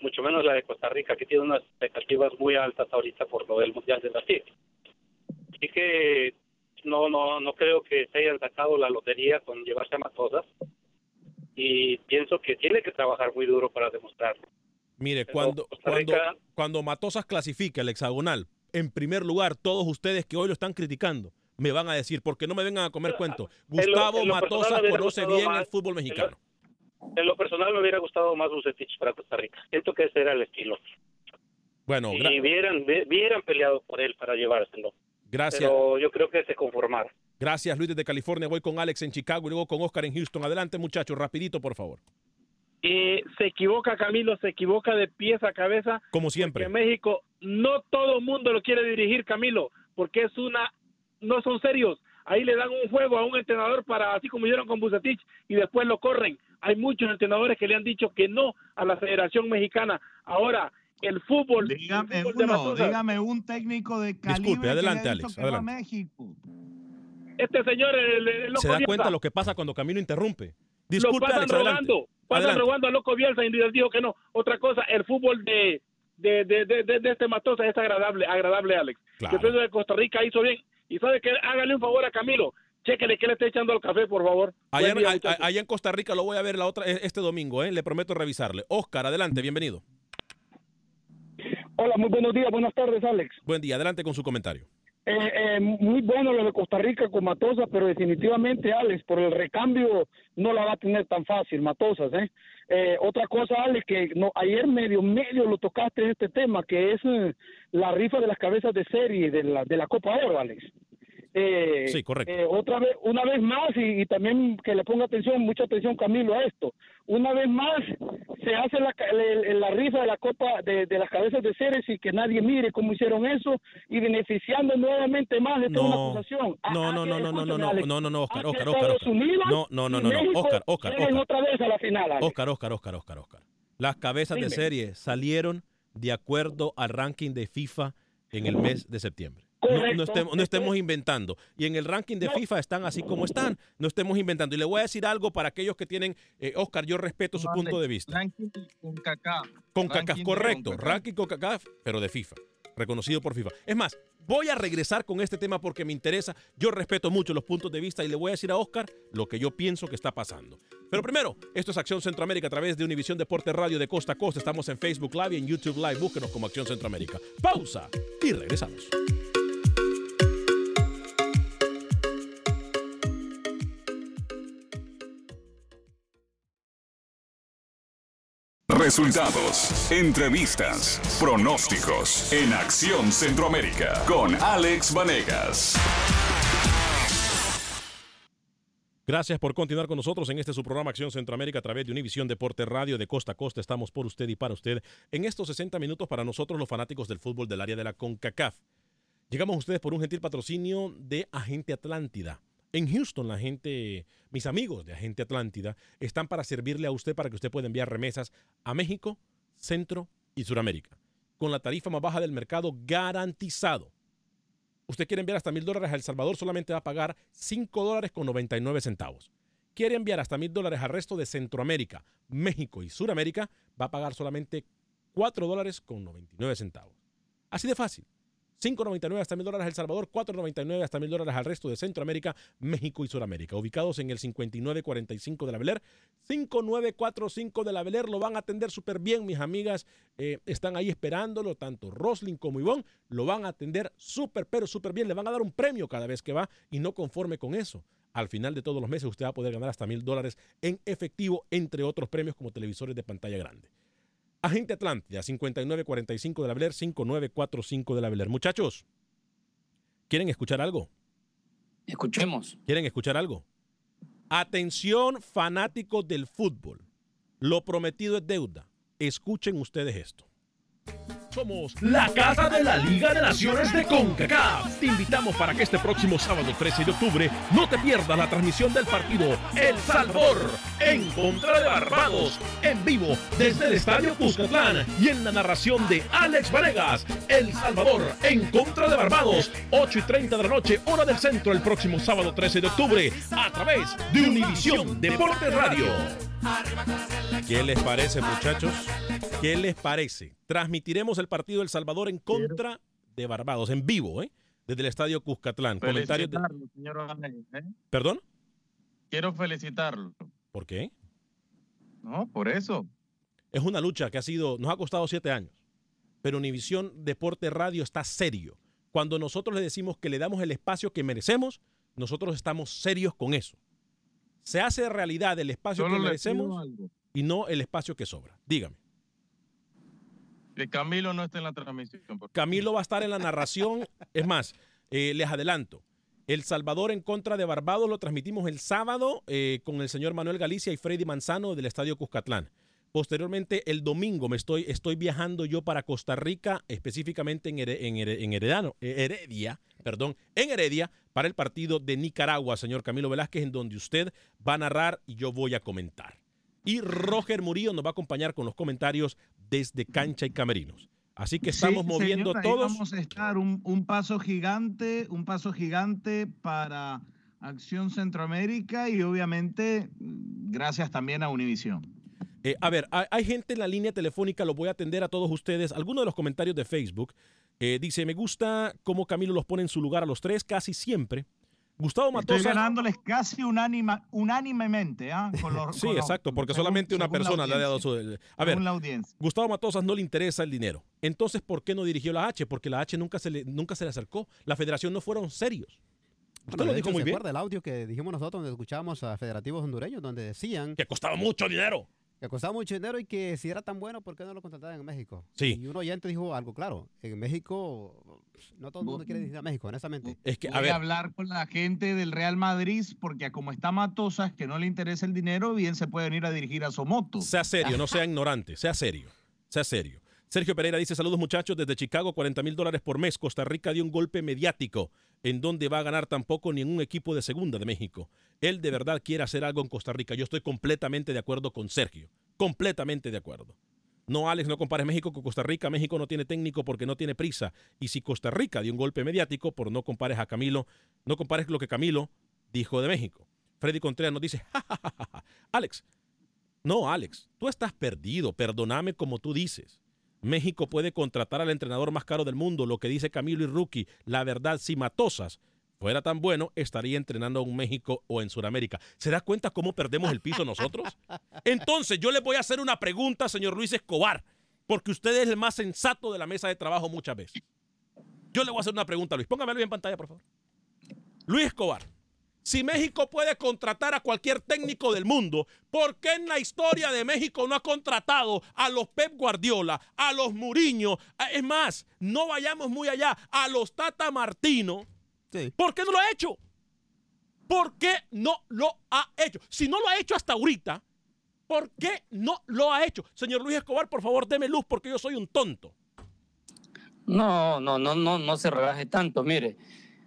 S10: mucho menos la de Costa Rica, que tiene unas expectativas muy altas ahorita por lo del Mundial de Brasil. Así que no, no, no creo que se hayan sacado la lotería con llevarse a Matosas y pienso que tiene que trabajar muy duro para demostrarlo.
S1: Mire,
S10: Pero
S1: cuando,
S10: Costa
S1: cuando,
S10: Rica-
S1: cuando Matosas clasifique al hexagonal, en primer lugar, todos ustedes que hoy lo están criticando, me van a decir, porque no me vengan a comer cuento.
S10: en lo-
S1: Gustavo
S10: lo
S1: Matosas conoce bien
S10: más-
S1: el fútbol mexicano.
S10: En lo personal me hubiera gustado más Bucetich para Costa Rica. Siento que ese era el estilo.
S1: Bueno,
S10: y hubieran, hubieran peleado por él para llevárselo.
S1: gracias.
S10: Pero yo creo que se conformaron.
S1: Gracias, Luis, desde California. Voy con Alex en Chicago y luego con Oscar en Houston. Adelante, muchachos, rapidito, por favor.
S11: Eh, se equivoca Camilo, se equivoca de pies a cabeza.
S1: Como siempre.
S11: Que México no todo el mundo lo quiere dirigir, Camilo, porque es una, no son serios. Ahí le dan un juego a un entrenador para, así como hicieron con Bucetich, y después lo corren. Hay muchos entrenadores que le han dicho que no a la Federación Mexicana. Ahora, el fútbol,
S5: Dígame
S11: el fútbol de
S5: uno,
S11: Matosas,
S5: dígame un técnico de calibre
S1: Disculpe,
S5: que
S1: adelante,
S5: haya dicho
S1: Alex,
S5: que va a
S1: adelante.
S5: México.
S11: este señor, el, el
S1: Se
S11: loco
S1: da
S11: Díaz,
S1: cuenta lo que pasa cuando Camilo interrumpe.
S11: lo
S1: Disculpe,
S11: pasan
S1: Alex, adelante.
S11: rogando. Pasan
S1: adelante.
S11: robando a Loco Bielsa y les dijo que no. Otra cosa, el fútbol de, de, de, de, de- de este Matosa es agradable, agradable, Alex.
S1: Claro.
S11: El presidente de Costa Rica hizo bien. Y sabe que hágale un favor a Camilo. Chéquele que le está echando al café, por favor.
S1: Allá,
S11: Buen día,
S1: a- a-
S11: muchachos.
S1: allá en Costa Rica lo voy a ver la otra, este domingo, ¿eh? le prometo revisarle. Oscar, adelante, bienvenido.
S12: Hola, muy buenos días, buenas tardes, Alex.
S1: Buen día, adelante con su comentario.
S12: Eh, eh, muy bueno lo de Costa Rica con Matosas, pero definitivamente, Alex, por el recambio no la va a tener tan fácil, Matosas, ¿eh? Eh, otra cosa, Alex, que no, ayer medio, medio lo tocaste en este tema, que es eh, la rifa de las cabezas de serie de la, de la Copa Oro, Alex. Eh,
S1: Sí, correcto.
S12: eh, otra vez, una vez más, y, y también que le ponga atención, mucha atención Camilo a esto. Una vez más se hace la, el- la rifa de la copa de, de las cabezas de seres y que nadie mire cómo hicieron eso y beneficiando nuevamente más de toda una
S1: No,
S12: acusación. Ah,
S1: no,
S12: ah,
S1: no,
S12: que-
S1: no, no, no, no,
S12: escúchame,
S1: no,
S12: Alex,
S1: no, no, no, Oscar,
S12: ah,
S1: Oscar, Oscar, Oscar. No, no, no, no, no, Oscar, Oscar, Oscar.
S12: otra vez a la final, Alex.
S1: Oscar, Oscar, Oscar, Oscar, Oscar. Las cabezas de
S12: Dime.
S1: serie salieron de acuerdo al ranking de FIFA en el mes de septiembre. No, estemos, no estemos inventando. Y en el ranking de FIFA están así como están. No estemos inventando. Y le voy a decir algo para aquellos que tienen, eh, Oscar, yo respeto su punto de vista.
S4: Ranking con CACAF.
S1: Con CACAF, correcto. Ranking con CACAF, pero de FIFA. Reconocido por FIFA. Es más, voy a regresar con este tema porque me interesa. Yo respeto mucho los puntos de vista y le voy a decir a Oscar lo que yo pienso que está pasando. Pero primero, esto es Acción Centroamérica a través de Univisión Deporte Radio de Costa a Costa. Estamos en Facebook Live y en YouTube Live. Búsquenos como Acción Centroamérica. Pausa y regresamos.
S2: Resultados, entrevistas, pronósticos en Acción Centroamérica con Alex Vanegas.
S1: Gracias por continuar con nosotros en este su programa Acción Centroamérica a través de Univisión Deporte Radio de Costa a Costa. Estamos por usted y para usted en estos 60 minutos para nosotros los fanáticos del fútbol del área de la CONCACAF. Llegamos a ustedes por un gentil patrocinio de Agente Atlántida. En Houston, la gente, mis amigos de Agente Atlántida, están para servirle a usted para que usted pueda enviar remesas a México, Centro y Suramérica, con la tarifa más baja del mercado garantizado. Usted quiere enviar hasta mil dólares a El Salvador, solamente va a pagar 5 dólares con 99 centavos. Quiere enviar hasta mil dólares al resto de Centroamérica, México y Suramérica, va a pagar solamente 4 dólares con 99 centavos. Así de fácil. 5.99 hasta 1.000 dólares El Salvador, 4.99 hasta 1.000 dólares al resto de Centroamérica, México y Sudamérica. Ubicados en el 5945 de la Beler, 5945 de la Beler, lo van a atender súper bien, mis amigas eh, están ahí esperándolo, tanto Roslin como Ivonne, lo van a atender súper, pero súper bien, le van a dar un premio cada vez que va y no conforme con eso. Al final de todos los meses usted va a poder ganar hasta mil dólares en efectivo, entre otros premios como televisores de pantalla grande. Agente Atlántida, 5945 de la Beler, 5945 de la Beler. Muchachos, ¿quieren escuchar algo?
S3: Escuchemos.
S1: ¿Quieren escuchar algo? Atención fanáticos del fútbol. Lo prometido es deuda. Escuchen ustedes esto. Somos la casa de la Liga de Naciones de CONCACAF. Te invitamos para que este próximo sábado 13 de octubre no te pierdas la transmisión del partido El Salvador en contra de Barbados en vivo desde el Estadio Cuscatlán y en la narración de Alex Vanegas. El Salvador en contra de Barbados, 8 y 30 de la noche, hora del centro, el próximo sábado 13 de octubre a través de Univisión Deportes Radio. ¿Qué les parece, muchachos? ¿Qué les parece? Transmitiremos el partido El Salvador en contra de Barbados, en vivo, ¿eh? Desde el estadio Cuscatlán. Comentarios de-
S4: señor Vanegas, ¿eh?
S1: ¿Perdón?
S4: Quiero felicitarlo.
S1: ¿Por qué?
S4: No, por eso.
S1: Es una lucha que ha sido, nos ha costado siete años. Pero Univisión Deporte Radio está serio. Cuando nosotros le decimos que le damos el espacio que merecemos, nosotros estamos serios con eso. Se hace realidad el espacio
S4: Solo
S1: que merecemos y no el espacio que sobra. Dígame.
S4: Que Camilo no esté en la transmisión.
S1: Camilo va a estar en la narración. Es más, eh, les adelanto. El Salvador en contra de Barbados lo transmitimos el sábado eh, con el señor Manuel Galicia y Freddy Manzano del Estadio Cuscatlán. Posteriormente, el domingo me estoy, estoy viajando yo para Costa Rica, específicamente en, en en Heredano- eh, Heredia, perdón, en Heredia, para el partido de Nicaragua, señor Camilo Velázquez, en donde usted va a narrar y yo voy a comentar. Y Roger Murillo nos va a acompañar con los comentarios desde Cancha y Camerinos. Así que estamos
S5: Sí,
S1: moviendo
S5: señor,
S1: todos.
S5: Vamos a estar un, un paso gigante, un paso gigante para Acción Centroamérica y obviamente mm, gracias también a Univisión.
S1: Eh, a ver, hay, hay gente en la línea telefónica, lo voy a atender a todos ustedes. Algunos de los comentarios de Facebook eh, dice, me gusta cómo Camilo los pone en su lugar a los tres casi siempre. Gustavo
S5: Estoy
S1: Matosa.
S5: ganándoles casi unánima, unánimemente, ¿ah? Con los-
S1: Sí,
S5: con
S1: exacto, porque
S5: según-
S1: solamente una persona le ha dado su... A ver,
S5: Según la audiencia.
S1: Gustavo Matosas no le interesa el dinero. Entonces, ¿por qué no dirigió la H? Porque la H nunca se le, nunca se le acercó. La federación no fueron serios. Usted
S8: Bueno,
S1: lo dijo
S8: hecho,
S1: muy
S8: ¿se
S1: bien.
S8: acuerda el audio que dijimos nosotros donde escuchábamos a federativos hondureños donde decían
S1: que costaba mucho dinero?
S8: Que costaba mucho dinero y que si era tan bueno, ¿por qué no lo contrataban en México?
S1: Sí.
S8: Y un oyente dijo algo claro. En México, no todo el mundo quiere ir a México, honestamente.
S1: Es que,
S5: Voy a, hablar con la gente del Real Madrid porque a como está Matosas, que no le interesa el dinero, bien se pueden ir a dirigir a Somoto.
S1: Sea serio, no sea ignorante, sea serio, sea serio. Sergio Pereira dice, saludos muchachos, desde Chicago, 40 mil dólares por mes. Costa Rica dio un golpe mediático en donde va a ganar tampoco ni en un equipo de segunda de México. Él de verdad quiere hacer algo en Costa Rica. Yo estoy completamente de acuerdo con Sergio, completamente de acuerdo. No, Alex, no compares México con Costa Rica. México no tiene técnico porque no tiene prisa. Y si Costa Rica dio un golpe mediático, por no compares a Camilo, no compares lo que Camilo dijo de México. Freddy Contreras nos dice, "Ja, ja, ja. Alex, no, Alex, tú estás perdido, perdóname como tú dices. México puede contratar al entrenador más caro del mundo, lo que dice Camilo y Rookie. La verdad, si Matosas fuera tan bueno, estaría entrenando en México o en Sudamérica. ¿Se da cuenta cómo perdemos el piso nosotros? Entonces, yo le voy a hacer una pregunta, señor Luis Escobar, porque usted es el más sensato de la mesa de trabajo muchas veces. Yo le voy a hacer una pregunta, Luis. Póngamelo en pantalla, por favor. Luis Escobar, si México puede contratar a cualquier técnico del mundo, ¿por qué en la historia de México no ha contratado a los Pep Guardiola, a los Muriño? a- Es más, no vayamos muy allá, a los Tata Martino. ¿Por qué no lo ha hecho? ¿Por qué no lo ha hecho? Si no lo ha hecho hasta ahorita, ¿por qué no lo ha hecho? Señor Luis Escobar, por favor, deme luz porque yo soy un tonto.
S3: No, no, no, no, no se rebaje tanto. Mire,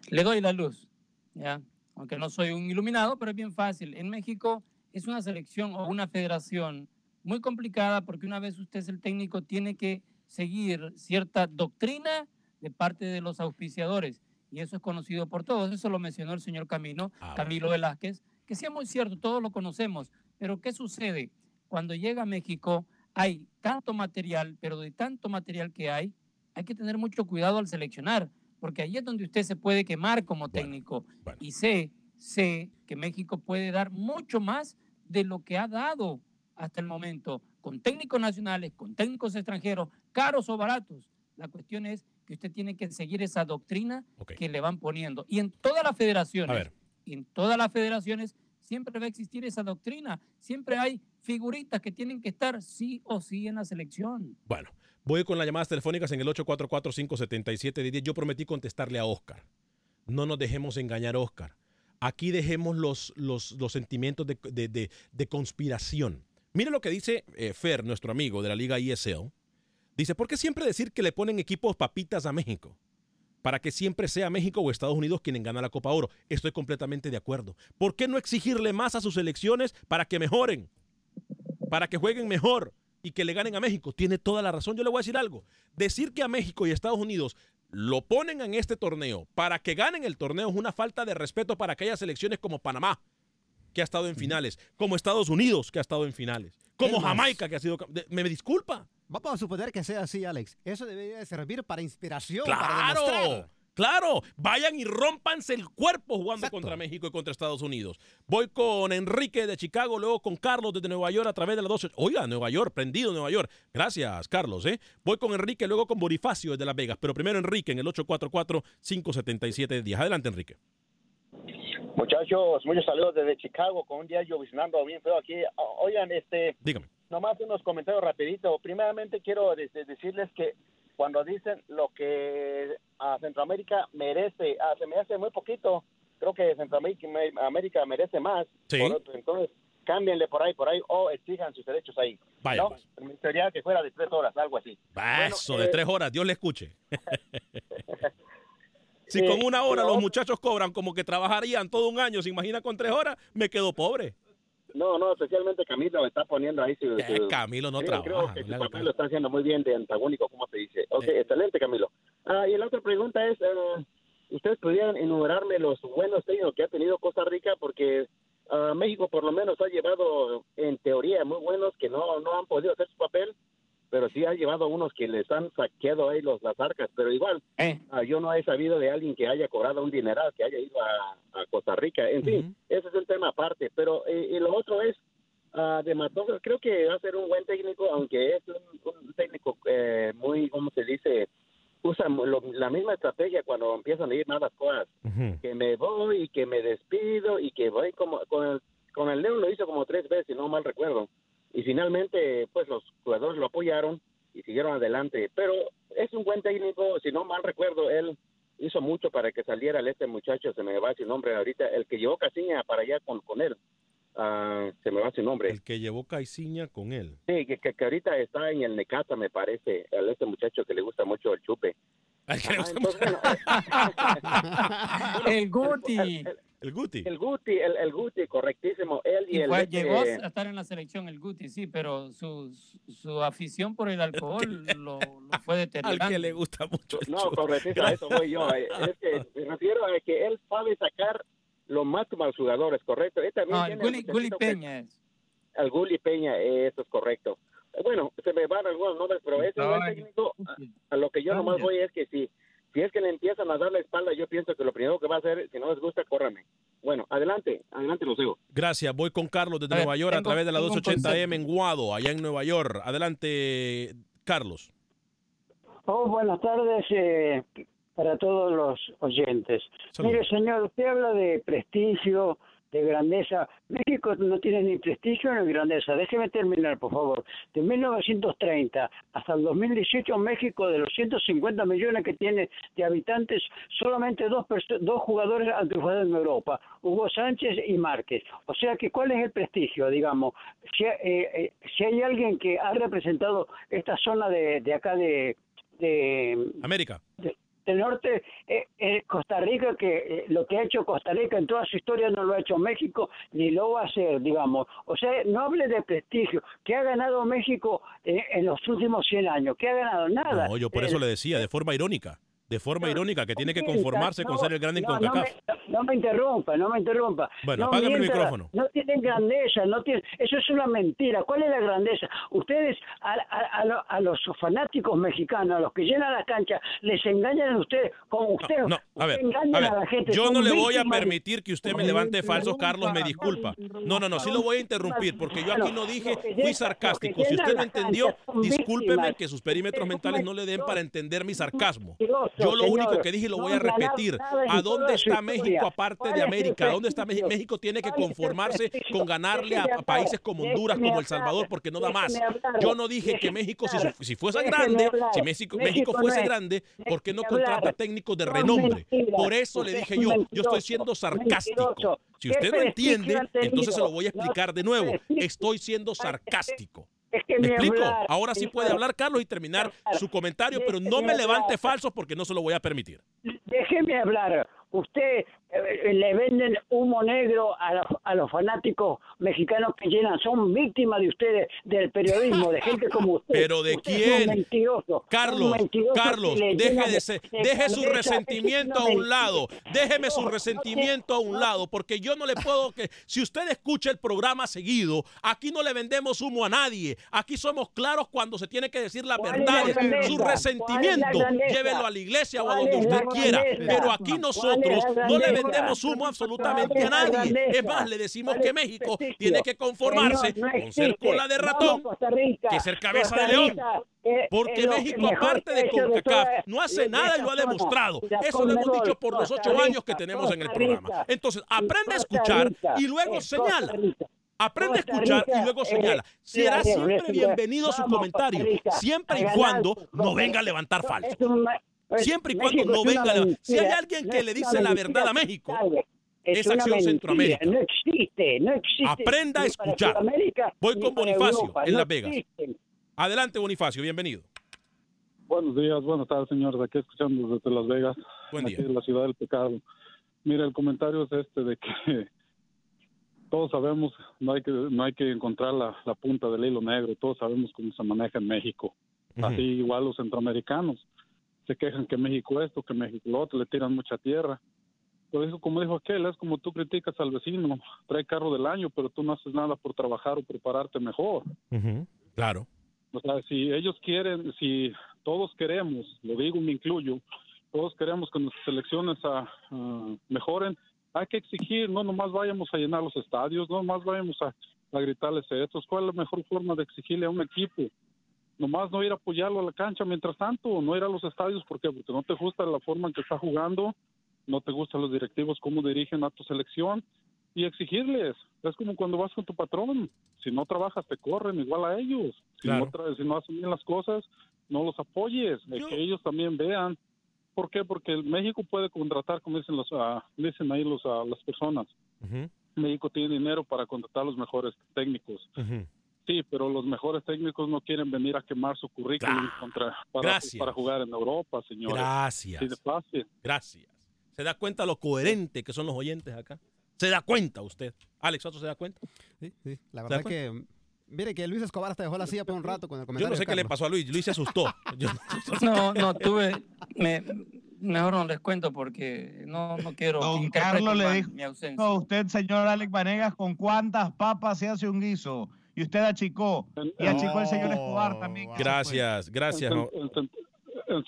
S3: le doy la luz, ¿ya? Aunque no soy un iluminado, pero es bien fácil. En México es una selección o una federación muy complicada porque una vez usted es el técnico tiene que seguir cierta doctrina de parte de los auspiciadores y eso es conocido por todos. Eso lo mencionó el señor Camino, Camilo Velázquez, que sí es muy cierto, todos lo conocemos. Pero ¿qué sucede? Cuando llega a México hay tanto material, pero de tanto material que hay, hay que tener mucho cuidado al seleccionar, porque ahí es donde usted se puede quemar como técnico. Y sé, sé que México puede dar mucho más de lo que ha dado hasta el momento, con técnicos nacionales, con técnicos extranjeros, caros o baratos. La cuestión es que usted tiene que seguir esa doctrina que le van poniendo. Y en todas las federaciones, en todas las federaciones, siempre va a existir esa doctrina. Siempre hay figuritas que tienen que estar sí o sí en la selección.
S1: Bueno, voy con las llamadas telefónicas en el 844-577-10. Yo prometí contestarle a Oscar. No nos dejemos engañar, Oscar. Aquí dejemos los, los, los sentimientos de, de- de- conspiración. Mire lo que dice eh, Fer, nuestro amigo de la Liga ESL. Dice, ¿por qué siempre decir que le ponen equipos papitas a México? Para que siempre sea México o Estados Unidos quien gana la Copa Oro. Estoy completamente de acuerdo. ¿Por qué no exigirle más a sus elecciones para que mejoren? Para que jueguen mejor y que le ganen a México. Tiene toda la razón. Yo le voy a decir algo. Decir que a México y Estados Unidos lo ponen en este torneo para que ganen el torneo es una falta de respeto para aquellas selecciones como Panamá, que ha estado en finales, como Estados Unidos, que ha estado en finales, como Jamaica, que ha sido... Me, me disculpa.
S8: Vamos a suponer que sea así, Alex. Eso debería de servir para inspiración. para
S1: Claro,
S8: demostrar.
S1: Claro. Vayan y rompanse el cuerpo jugando contra México y contra Estados Unidos. Voy con Enrique de Chicago, luego con Carlos desde Nueva York a través de la 12. Oiga, Nueva York, prendido Nueva York. Gracias, Carlos. ¿eh? Voy con Enrique, luego con Bonifacio desde Las Vegas. Pero primero Enrique en el 844-577-10. Adelante, Enrique.
S13: Muchachos, muchos saludos desde Chicago con un día lloviznando bien feo aquí. Oigan, este,
S1: Dígame.
S13: nomás unos comentarios rapidito. Primeramente quiero de- de- decirles que cuando dicen lo que a Centroamérica merece, ah, se me hace muy poquito. Creo que Centroamérica me- América merece más.
S1: Sí.
S13: Otro, entonces, cámbienle por ahí, por ahí, o exijan sus derechos ahí.
S1: Vaya,
S13: ¿no?
S1: pues.
S13: Sería que fuera de tres horas, algo así. Bueno,
S1: de
S13: eh,
S1: tres horas, Dios le escuche. si
S13: Eh,
S1: con una hora
S13: pero-
S1: los muchachos cobran como que trabajarían todo un año, ¿se imagina con tres horas? Me quedo pobre.
S13: No, no, especialmente Camilo está poniendo ahí su...
S1: Eh,
S13: su-
S1: Camilo no
S13: creo,
S1: trabaja,
S13: Creo que su papel lo está haciendo muy bien de antagónico, como se dice. Ok, excelente, Camilo. Ah, y la otra pregunta es, eh, ¿ustedes pudieran enumerarme los buenos técnicos que ha tenido Costa Rica? Porque ah, México por lo menos ha llevado en teoría muy buenos que no, no han podido hacer su papel, pero sí ha llevado unos que les han saqueado ahí los, las arcas, pero igual ah, yo no he sabido de alguien que haya cobrado un dineral, que haya ido a, a Costa Rica, en fin, ese es un tema aparte, pero eh, y lo otro es ah, de Matosas, creo que va a ser un buen técnico, aunque es un, un técnico eh, muy, ¿cómo se dice? Usa lo- la misma estrategia cuando empiezan a ir mal las cosas que me voy y que me despido y que voy como con el, con el León lo hizo como tres veces, si no mal recuerdo. Y finalmente, pues los jugadores lo apoyaron y siguieron adelante. Pero es un buen técnico, si no mal recuerdo, él hizo mucho para que saliera este muchacho, se me va su nombre ahorita, el que llevó Casiña para allá con, con él. Ah, se me va su nombre.
S1: El que llevó Caiciña con él.
S13: Sí, que, que, que ahorita está en el Necasa, me parece, el este muchacho que le gusta mucho el chupe. Entonces, bueno,
S3: El Guti.
S1: El Guti.
S13: El Guti, el, el Guti, correctísimo. Él y,
S3: Y
S13: el este-
S3: llegó a estar en la selección el Guti, sí, pero su, su afición por el alcohol lo, lo fue deteriorando.
S1: Al que le gusta mucho. el
S13: No, correctísimo, a eso voy yo. eh, Es que me refiero a que él sabe sacar lo máximo a los jugadores, ¿correcto? Él también
S3: No, el
S13: tiene
S3: Gulli, Gulli
S13: muchachito que-
S3: Peña es.
S13: Al Gulli Peña, eso es correcto. Bueno, se me van algunos nombres, pero ese buen
S4: Ay.
S13: técnico, a, a lo que yo nomás voy es que si, si es que le empiezan a dar la espalda, yo pienso que lo primero que va a hacer, si no les gusta, córrame. Bueno, adelante, adelante los sigo.
S1: Gracias. Voy con Carlos desde
S13: A ver,
S1: Nueva York a través de la
S13: tengo un
S1: 280M en Guado, allá en Nueva York. Adelante, Carlos.
S14: Oh, buenas tardes eh, para todos los oyentes. Mire, señor, usted habla de prestigio, de grandeza. México no tiene ni prestigio ni grandeza. Déjeme terminar, por favor. De 1930 hasta el 2018, México, de los 150 millones que tiene de habitantes, solamente dos, dos jugadores han triunfado en Europa, Hugo Sánchez y Márquez. O sea que, ¿cuál es el prestigio, digamos? Si, eh, eh, si hay alguien que ha representado esta zona de, de acá de, de,
S1: América.
S14: de- del norte, eh, eh, Costa Rica, que eh, lo que ha hecho Costa Rica en toda su historia no lo ha hecho México, ni lo va a hacer, digamos. O sea, no hable de prestigio. ¿Qué ha ganado México eh, en los últimos 100 años? ¿Qué ha ganado? Nada.
S1: No, yo por eso le decía, de forma irónica. De forma irónica, que tiene que conformarse con ser el grande en
S14: no, no me, no me interrumpa, no me interrumpa.
S1: Bueno,
S14: no
S1: apágame el micrófono.
S14: No tienen grandeza, no tienen, eso es una mentira. ¿Cuál es la grandeza? Ustedes, a, a- a lo- a los fanáticos mexicanos, a los que llenan la cancha, les engañan a ustedes, como ustedes.
S1: No, a ver, ver,
S14: la gente.
S1: yo no le voy a permitir que usted me levante falsos, Carlos, me disculpa. No, no, no, sí lo voy a interrumpir, porque yo aquí no dije, fui sarcástico. Si usted no entendió, discúlpeme que sus perímetros mentales no le den para entender mi sarcasmo. Yo lo único que dije y lo voy a repetir. ¿A dónde está México aparte de América? ¿A dónde está México? México tiene que conformarse con ganarle a, países como Honduras, como El Salvador, porque no da más. Yo no dije que México, si, si fuese grande, si México, México fuese grande, ¿por qué no contrata técnicos de renombre? Por eso le dije yo, yo estoy siendo sarcástico. Si usted no entiende, entonces se lo voy a explicar de nuevo. Estoy siendo sarcástico.
S14: Que
S1: ¿Me explico?
S14: hablar,
S1: Ahora sí puede hablar Carlos y terminar su comentario, pero no me levante falsos porque no se lo voy a permitir.
S14: Déjeme hablar. Usted le venden humo negro a, los- a los fanáticos mexicanos que llenan, son víctimas de ustedes, del periodismo, de gente como usted.
S1: ¿Pero de
S14: Usted
S1: quién?
S14: mentiroso,
S1: Carlos,
S14: mentiroso
S1: Carlos, deje, de ser-
S14: de
S1: deje su resentimiento a un lado. Déjeme su resentimiento a un lado, porque yo no le puedo que. Si usted escucha el programa seguido, aquí no le vendemos humo a nadie. Aquí somos claros cuando se tiene que decir las
S14: ¿Cuál es la grandeza?
S1: Su
S14: ¿Cuál es la
S1: resentimiento, llévelo a la iglesia o a
S14: ¿Cuál
S1: donde usted quiera. Pero aquí
S14: ¿Cuál es
S1: nosotros no le
S14: grandeza?
S1: Vendemos humo absolutamente
S14: ¿Cuál
S1: a nadie. Es más, le decimos
S14: ¿Cuál
S1: que México tiene que conformarse con ser cola de ratón que ser cabeza de león.
S14: Rica, eh,
S1: Porque México, aparte de CONCACAF, no hace nada y lo ha demostrado. Eso lo hemos dicho por los ocho años que tenemos en el programa. Entonces, aprende a
S14: Costa
S1: escuchar y luego señala. Aprende a escuchar y luego
S14: eh,
S1: señala. Será siempre bienvenido su comentario, siempre y cuando no venga a levantar falso.
S14: Es un ma- es-
S1: Siempre y cuando
S14: México
S1: no venga a levantar. Si hay alguien que le dice la verdad a México, es Acción
S14: mentira,
S1: Centroamérica.
S14: No existe, no existe.
S1: Aprenda a escuchar. Voy con Bonifacio
S14: Europa,
S1: en Las Vegas.
S14: existen.
S1: Adelante, Bonifacio, bienvenido.
S15: Buenos días, buenas tardes, señores. Aquí escuchando desde Las Vegas,
S1: Buen
S15: aquí
S1: día.
S15: en la ciudad del pecado. Mira, el comentario es este de que todos sabemos, no hay que no hay que encontrar la, la punta del hilo negro. Todos sabemos cómo se maneja en México. Así igual los centroamericanos se quejan que México esto, que México lo otro, le tiran mucha tierra. Pues eso, como dijo aquel, es como tú criticas al vecino, trae carro del año, pero tú no haces nada por trabajar o prepararte mejor.
S1: Claro.
S15: O sea, si ellos quieren, si todos queremos, lo digo, me incluyo, todos queremos que nuestras selecciones ah, ah, mejoren, hay que exigir, no nomás vayamos a llenar los estadios, no nomás vayamos a, a gritarles esto. ¿Cuál es la mejor forma de exigirle a un equipo? Nomás no ir a apoyarlo a la cancha mientras tanto, no ir a los estadios, ¿por qué? Porque no te gusta la forma en que está jugando, no te gustan los directivos, cómo dirigen a tu selección, y exigirles. Es como cuando vas con tu patrón, si no trabajas te corren igual a ellos. Si,
S1: Claro.
S15: no, tra- si no hacen bien las cosas, no los apoyes, que ellos también vean. ¿Por qué? Porque el México puede contratar, como dicen, los, ah, dicen ahí los, ah, las personas. México tiene dinero para contratar los mejores técnicos. Sí, pero los mejores técnicos no quieren venir a quemar su currículum contra, para,
S1: Gracias.
S15: para jugar en Europa, señores.
S1: Gracias.
S15: De fácil.
S1: Gracias. ¿Se da cuenta lo coherente que son los oyentes acá? ¿Se da cuenta usted? Alex, ¿otro se da cuenta?
S8: Sí, sí. La
S1: ¿Se
S8: verdad
S1: da
S8: es que, mire que Luis Escobar hasta dejó la silla por un rato con el
S1: Yo
S8: comentario.
S1: no sé qué le pasó a Luis. Luis se asustó. Yo-
S3: No, no, tuve. Me, mejor no les cuento porque no, no quiero.
S5: Don Carlos le dijo
S3: mi ausencia.
S5: a usted, señor Alex Vanegas, con cuántas papas se hace un guiso. Y usted achicó. Y achicó el señor Escobar también.
S1: Gracias, gracias.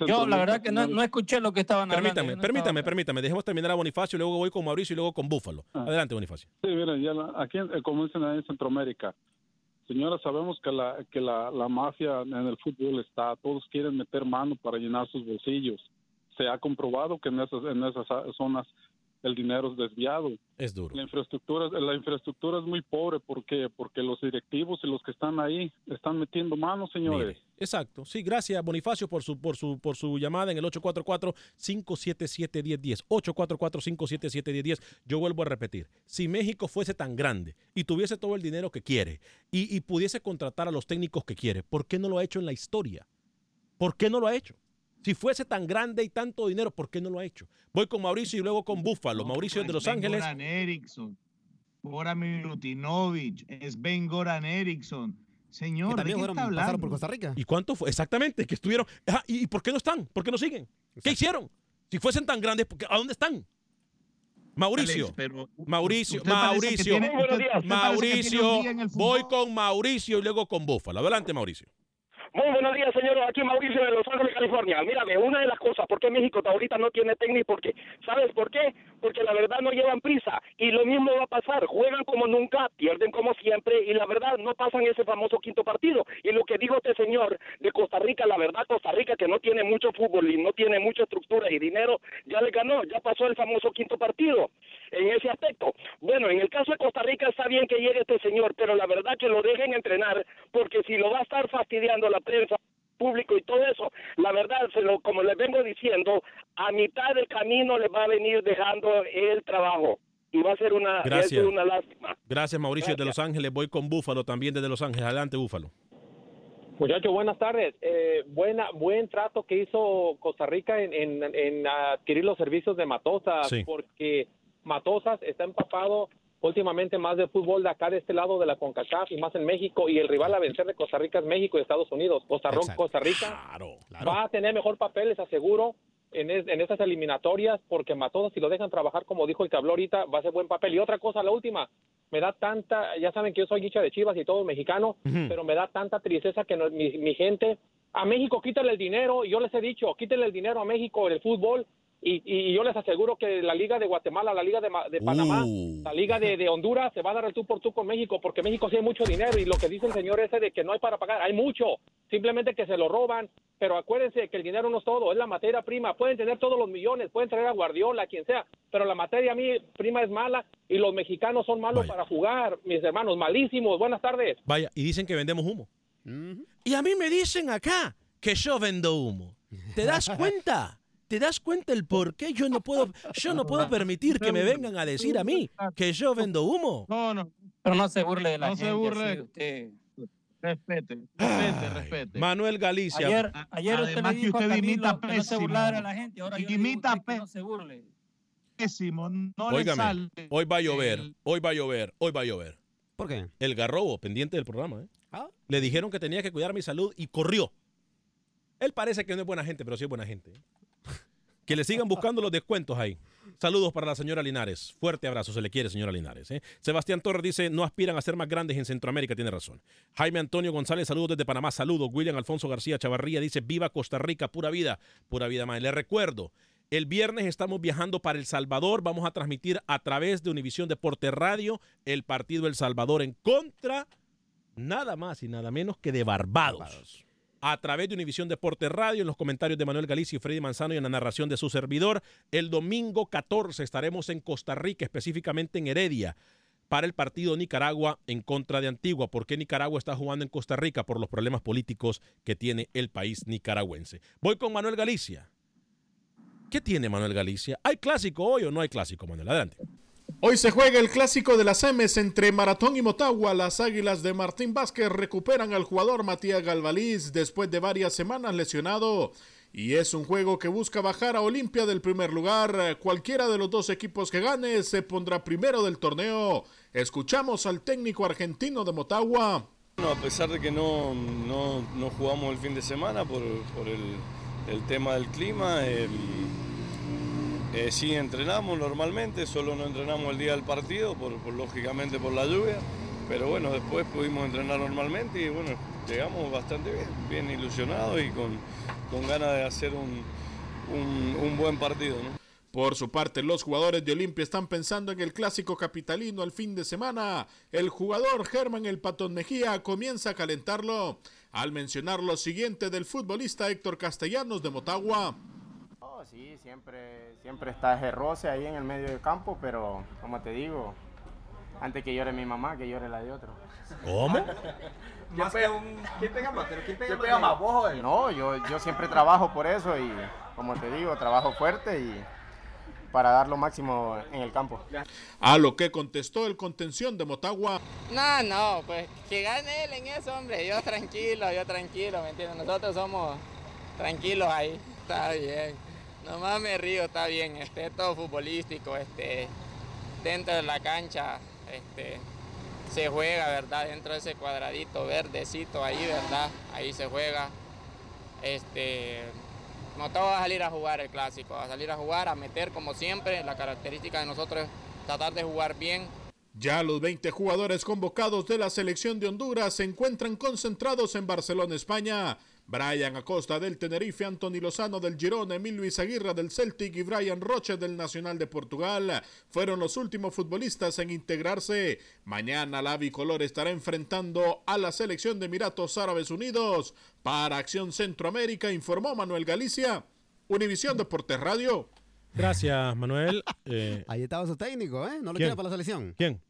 S3: Yo, la verdad que no, no escuché lo que estaban
S1: Permítame,
S3: hablando. no
S1: permítame,
S3: estaba-
S1: permítame. Dejemos terminar a Bonifacio, luego voy con Mauricio y luego con Búfalo. Adelante, Bonifacio.
S15: Sí, miren, ya la- aquí, eh, como dicen en Centroamérica, señora, sabemos que la, que la, la mafia en el fútbol está, todos quieren meter mano para llenar sus bolsillos. Se ha comprobado que en esas, en esas ah, zonas el dinero es desviado.
S1: Es duro.
S15: La infraestructura, la infraestructura es muy pobre porque, porque los directivos y los que están ahí están metiendo mano, señores.
S1: Exacto. Sí, gracias Bonifacio por su, por su, por su llamada en el 844-577-1010. 844-577-1010. Yo vuelvo a repetir. Si México fuese tan grande y tuviese todo el dinero que quiere y, y pudiese contratar a los técnicos que quiere, ¿por qué no lo ha hecho en la historia? ¿Por qué no lo ha hecho? Si fuese tan grande y tanto dinero, ¿por qué no lo ha hecho? Voy con Mauricio y luego con Búfalo. Mauricio es de Los
S5: Ben
S1: Ángeles.
S5: Goran Eriksson, Goran Milutinovic, es Ben Goran Eriksson. Señor, ¿de
S8: también
S5: qué está
S8: pasaron
S5: hablando?
S8: por Costa Rica.
S1: ¿Y cuánto fue? Exactamente, que estuvieron. ¿Y y por qué no están? ¿Por qué no siguen? ¿Qué hicieron? Si fuesen tan grandes, ¿por qué- ¿a dónde están? Mauricio,
S5: Alex, pero
S1: Mauricio, Mauricio,
S5: tiene- usted-
S1: Mauricio, voy con Mauricio y luego con Búfalo. Adelante, Mauricio.
S13: Muy buenos días, señor. Aquí Mauricio de Los Ángeles, California. Mírame, una de las cosas, ¿por qué México ahorita no tiene técnico? Porque, ¿sabes por qué? Porque la verdad no llevan prisa. Y lo mismo va a pasar. Juegan como nunca, pierden como siempre. Y la verdad no pasan ese famoso quinto partido. Y lo que dijo este señor de Costa Rica, la verdad, Costa Rica, que no tiene mucho fútbol y no tiene mucha estructura y dinero, ya le ganó. Ya pasó el famoso quinto partido en ese aspecto. Bueno, en el caso de Costa Rica está bien que llegue este señor, pero la verdad que lo dejen entrenar, porque si lo va a estar fastidiando la prensa público y todo eso, la verdad, se lo, como les vengo diciendo, a mitad del camino le va a venir dejando el trabajo y va a ser una, va a ser
S1: Gracias.
S13: una lástima.
S1: Gracias, Mauricio de Los Ángeles. Voy con Búfalo también desde Los Ángeles. Adelante, Búfalo.
S16: Muchachos, buenas tardes. Eh, buena, buen trato que hizo Costa Rica en, en- en adquirir los servicios de Matosas,
S1: Sí.
S16: porque Matosas está empapado últimamente más de fútbol de acá de este lado de la CONCACAF y más en México, y el rival a vencer de Costa Rica es México y Estados Unidos. Costa,
S1: Exacto.
S16: Costa Rica va a tener mejor papel, les aseguro, en, es- en estas eliminatorias, porque Matosas, si lo dejan trabajar como dijo el que habló ahorita, va a ser buen papel. Y otra cosa, la última, me da tanta, ya saben que yo soy guicha de Chivas y todo mexicano, pero me da tanta tristeza que no- mi, mi gente, a México quítale el dinero, y yo les he dicho, quítale el dinero a México en el fútbol, y, y yo les aseguro que la Liga de Guatemala, la Liga de, de Panamá,
S1: Uh.
S16: la Liga de, de Honduras se va a dar el tú por tú con México, porque México sí hay mucho dinero, y lo que dice el señor ese de que no hay para pagar, hay mucho, simplemente que se lo roban, pero acuérdense que el dinero no es todo, es la materia prima, pueden tener todos los millones, pueden traer a Guardiola, quien sea, pero la materia a mí prima es mala, y los mexicanos son malos para jugar, mis hermanos, malísimos, buenas tardes.
S1: Vaya, y dicen que vendemos humo. Y a mí me dicen acá que yo vendo humo. ¿Te das cuenta? ¿Te das cuenta el por qué yo no puedo, yo no puedo permitir que me vengan a decir a mí que yo vendo humo?
S5: No, no.
S3: Pero no se burle de la
S5: No
S3: gente.
S5: se burle.
S3: así, usted.
S5: Respete, respete, respete.
S1: Manuel Galicia.
S3: Ayer, ayer usted
S5: Además
S3: le
S5: que
S3: dijo a
S5: usted
S3: Camilo
S5: imita
S3: que no se
S5: pésimo.
S3: burlara de la gente. Ahora yo a
S5: Imita
S3: que no se burle.
S5: Pésimo, no le sale.
S1: hoy va a llover, hoy va a llover, hoy va a llover.
S8: ¿Por qué?
S1: El garrobo, pendiente del programa. ¿eh?
S8: Ah.
S1: Le dijeron que tenía que cuidar mi salud y corrió. Él parece que no es buena gente, pero sí es buena gente. ¿eh? Que le sigan buscando los descuentos ahí. Saludos para la señora Linares. Fuerte abrazo, se le quiere, señora Linares. ¿eh? Sebastián Torres dice, no aspiran a ser más grandes en Centroamérica, tiene razón. Jaime Antonio González, saludos desde Panamá, saludos. William Alfonso García Chavarría dice, viva Costa Rica, pura vida, pura vida más. Le recuerdo, el viernes estamos viajando para El Salvador, vamos a transmitir a través de Univisión Deporte Radio el partido El Salvador en contra, nada más y nada menos que de Barbados a través de Univisión Deporte Radio, en los comentarios de Manuel Galicia y Freddy Manzano y en la narración de su servidor. El domingo 14 estaremos en Costa Rica, específicamente en Heredia, para el partido Nicaragua en contra de Antigua. ¿Por qué Nicaragua está jugando en Costa Rica? Por los problemas políticos que tiene el país nicaragüense. Voy con Manuel Galicia. ¿Qué tiene Manuel Galicia? ¿Hay clásico hoy o no hay clásico, Manuel? Adelante.
S17: Hoy se juega el clásico de las M's entre Maratón y Motagua. Las Águilas de Martín Vázquez recuperan al jugador Matías Galvaliz después de varias semanas lesionado. Y es un juego que busca bajar a Olimpia del primer lugar. Cualquiera de los dos equipos que gane se pondrá primero del torneo. Escuchamos al técnico argentino de Motagua.
S18: Bueno, a pesar de que no, no, no jugamos el fin de semana por, por el, el, tema del clima, el, eh, sí entrenamos normalmente, solo no entrenamos el día del partido, por, lógicamente por la lluvia, pero bueno, después pudimos entrenar normalmente y bueno, llegamos bastante bien, bien ilusionados y con, con ganas de hacer un, un, buen partido.
S17: Por su parte, los jugadores de Olimpia están pensando en el clásico capitalino al fin de semana. El jugador Germán El Patón Mejía comienza a calentarlo al mencionar lo siguiente del futbolista Héctor Castellanos de Motagua.
S19: Sí, siempre, siempre está ese roce ahí en el medio del campo, pero como te digo, antes que llore mi mamá, que llore la de otro.
S1: ¿Cómo?
S19: ¿Quién pega, ¿Quién pega más? ¿Pero quién pega, pega más? ¿Vos él? No, yo, yo siempre trabajo por eso y como te digo, trabajo fuerte y para dar lo máximo en el campo.
S17: A lo que contestó el contención de Motagua.
S20: No, no, pues que gane él en eso, hombre. Yo tranquilo, yo tranquilo, ¿me entiendes? Nosotros somos tranquilos ahí. Está bien. Nomás me río, está bien. Este, todo futbolístico, este, dentro de la cancha, este, se juega, ¿verdad? Dentro de ese cuadradito verdecito ahí, ¿verdad? Ahí se juega. Este, no todo va a salir a jugar el clásico, va a salir a jugar, a meter como siempre. La característica de nosotros es tratar de jugar bien.
S17: Ya los 20 jugadores convocados de la selección de Honduras se encuentran concentrados en Barcelona, España. Brian Acosta del Tenerife, Anthony Lozano del Girona, Emil Luis Aguirre del Celtic y Brian Roche del Nacional de Portugal fueron los últimos futbolistas en integrarse. Mañana la bicolor estará enfrentando a la selección de Emiratos Árabes Unidos. Para Acción Centroamérica informó Manuel Galicia, Univisión Deportes Radio.
S1: Gracias, Manuel. Eh,
S8: Ahí estaba su técnico, ¿eh? No lo quiere para la selección.
S1: ¿Quién?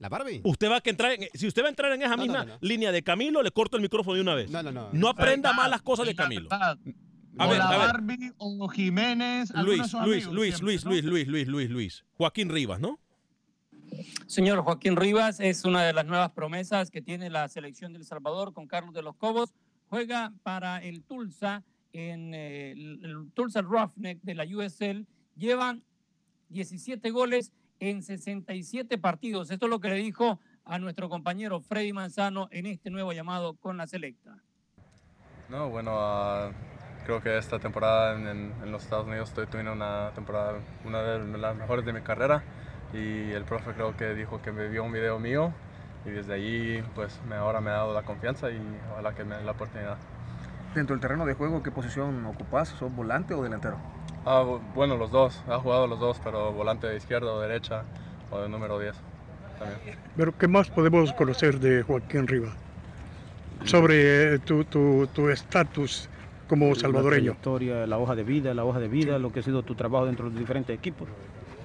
S8: La Barbie.
S1: Usted va a que entrar en, si usted va a entrar en esa
S8: No,
S1: misma
S8: no, no.
S1: línea de Camilo, le corto el micrófono de una vez.
S8: No, no, no.
S1: No aprenda más las cosas de Camilo. A
S5: o
S1: ver,
S5: la
S1: a ver.
S5: Barbie o Jiménez. de
S1: Luis, Luis,
S5: amigos
S1: Luis,
S5: siempre,
S1: Luis. Luis, Luis, Luis, Luis, Luis. Joaquín Rivas, ¿no?
S3: Señor Joaquín Rivas es una de las nuevas promesas que tiene la selección de El Salvador con Carlos de los Cobos. Juega para el Tulsa en eh, el, el Tulsa Roughneck de la USL. Llevan 17 goles en 67 partidos. Esto es lo que le dijo a nuestro compañero Freddy Manzano en este nuevo llamado con la selecta.
S21: No, bueno, ah, creo que esta temporada en, en- en los Estados Unidos estoy teniendo una temporada, una de las mejores de mi carrera y el profe creo que dijo que me vio un video mío y desde ahí pues me, ahora me ha dado la confianza y ojalá que me dé la oportunidad.
S22: Dentro del terreno de juego, ¿qué posición ocupas? ¿Sos volante o delantero?
S21: Ah, bu- bueno, los dos, ha jugado los dos, pero volante de izquierda o derecha o de número 10 también.
S23: Pero ¿qué más podemos conocer de Joaquín Rivas? Sobre eh, tu tu- tu estatus como salvadoreño.
S24: La trayectoria, la hoja de vida, la hoja de vida, lo que ha sido tu trabajo dentro de los diferentes equipos.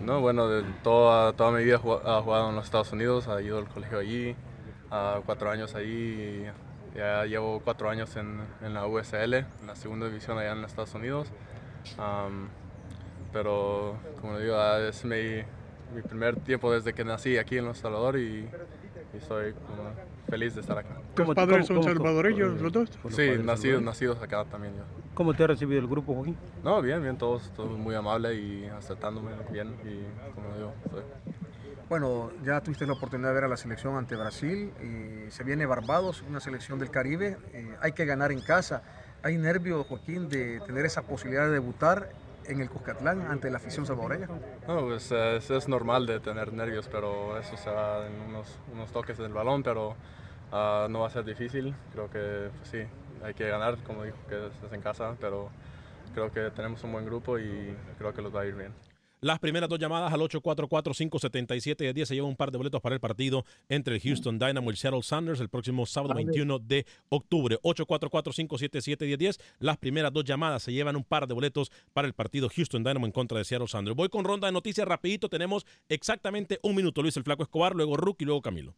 S21: No, bueno, de toda, toda mi vida he jugado- en los Estados Unidos, he ido al colegio allí, a cuatro años allí, ya llevo cuatro años en, en la USL, en la segunda división allá en los Estados Unidos. Am, pero, como digo, ah, es mi, mi primer tiempo desde que nací aquí en El Salvador y, y soy como feliz de estar acá.
S23: ¿Tus padres son salvadoreños los dos?
S21: Sí, nacidos, nacidos acá también yo.
S24: ¿Cómo te ha recibido el grupo, Joaquín?
S21: No, bien, bien, todos, todos muy amables y aceptándome bien y como digo, soy.
S22: Bueno, ya tuviste la oportunidad de ver a la selección ante Brasil. y se viene Barbados, una selección del Caribe. eh, hay que ganar en casa. ¿Hay nervios, Joaquín, de tener esa posibilidad de debutar en el Cuscatlán ante la afición salvadoreña?
S21: No, pues eh, es, es normal de tener nervios, pero eso se va en unos, unos toques del balón, pero ah, no va a ser difícil. Creo que pues, sí, hay que ganar, como dijo, que es en casa, pero creo que tenemos un buen grupo y creo que los va a ir bien.
S1: Las primeras dos llamadas al 844-577-10 se llevan un par de boletos para el partido entre el Houston Dynamo y el Seattle Sanders el próximo sábado 21 de octubre. 844-577-1010. Las primeras dos llamadas se llevan un par de boletos para el partido Houston Dynamo en contra de Seattle Sanders. Voy con ronda de noticias rapidito. Tenemos exactamente un minuto. Luis el Flaco Escobar, luego Rookie, luego Camilo.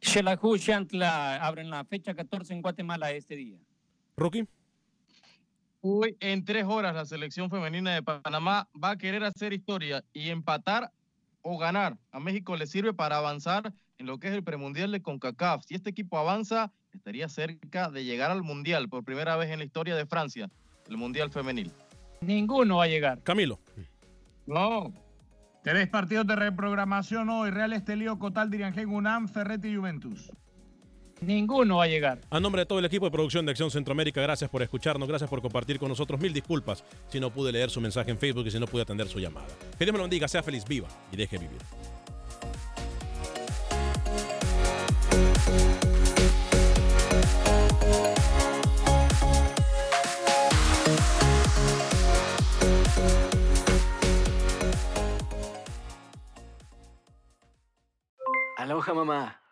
S3: Xelajú Xantla abren la fecha 14 en Guatemala este día.
S1: Rookie.
S4: Hoy en tres horas la selección femenina de Panamá va a querer hacer historia y empatar o ganar. A México le sirve para avanzar en lo que es el premundial de CONCACAF. Si este equipo avanza, estaría cerca de llegar al mundial por primera vez en la historia de Francia, el mundial femenil.
S3: Ninguno va a llegar.
S1: Camilo.
S4: No.
S5: Tres partidos de reprogramación hoy. Real Estelio, Cotal, Diriangén, UNAM, Ferretti y Juventus.
S3: Ninguno va a llegar.
S1: A nombre de todo el equipo de producción de Acción Centroamérica, gracias por escucharnos, gracias por compartir con nosotros. Mil disculpas si no pude leer su mensaje en Facebook y si no pude atender su llamada. Que Dios me lo bendiga, sea feliz, viva y deje vivir.
S25: Aloha mamá.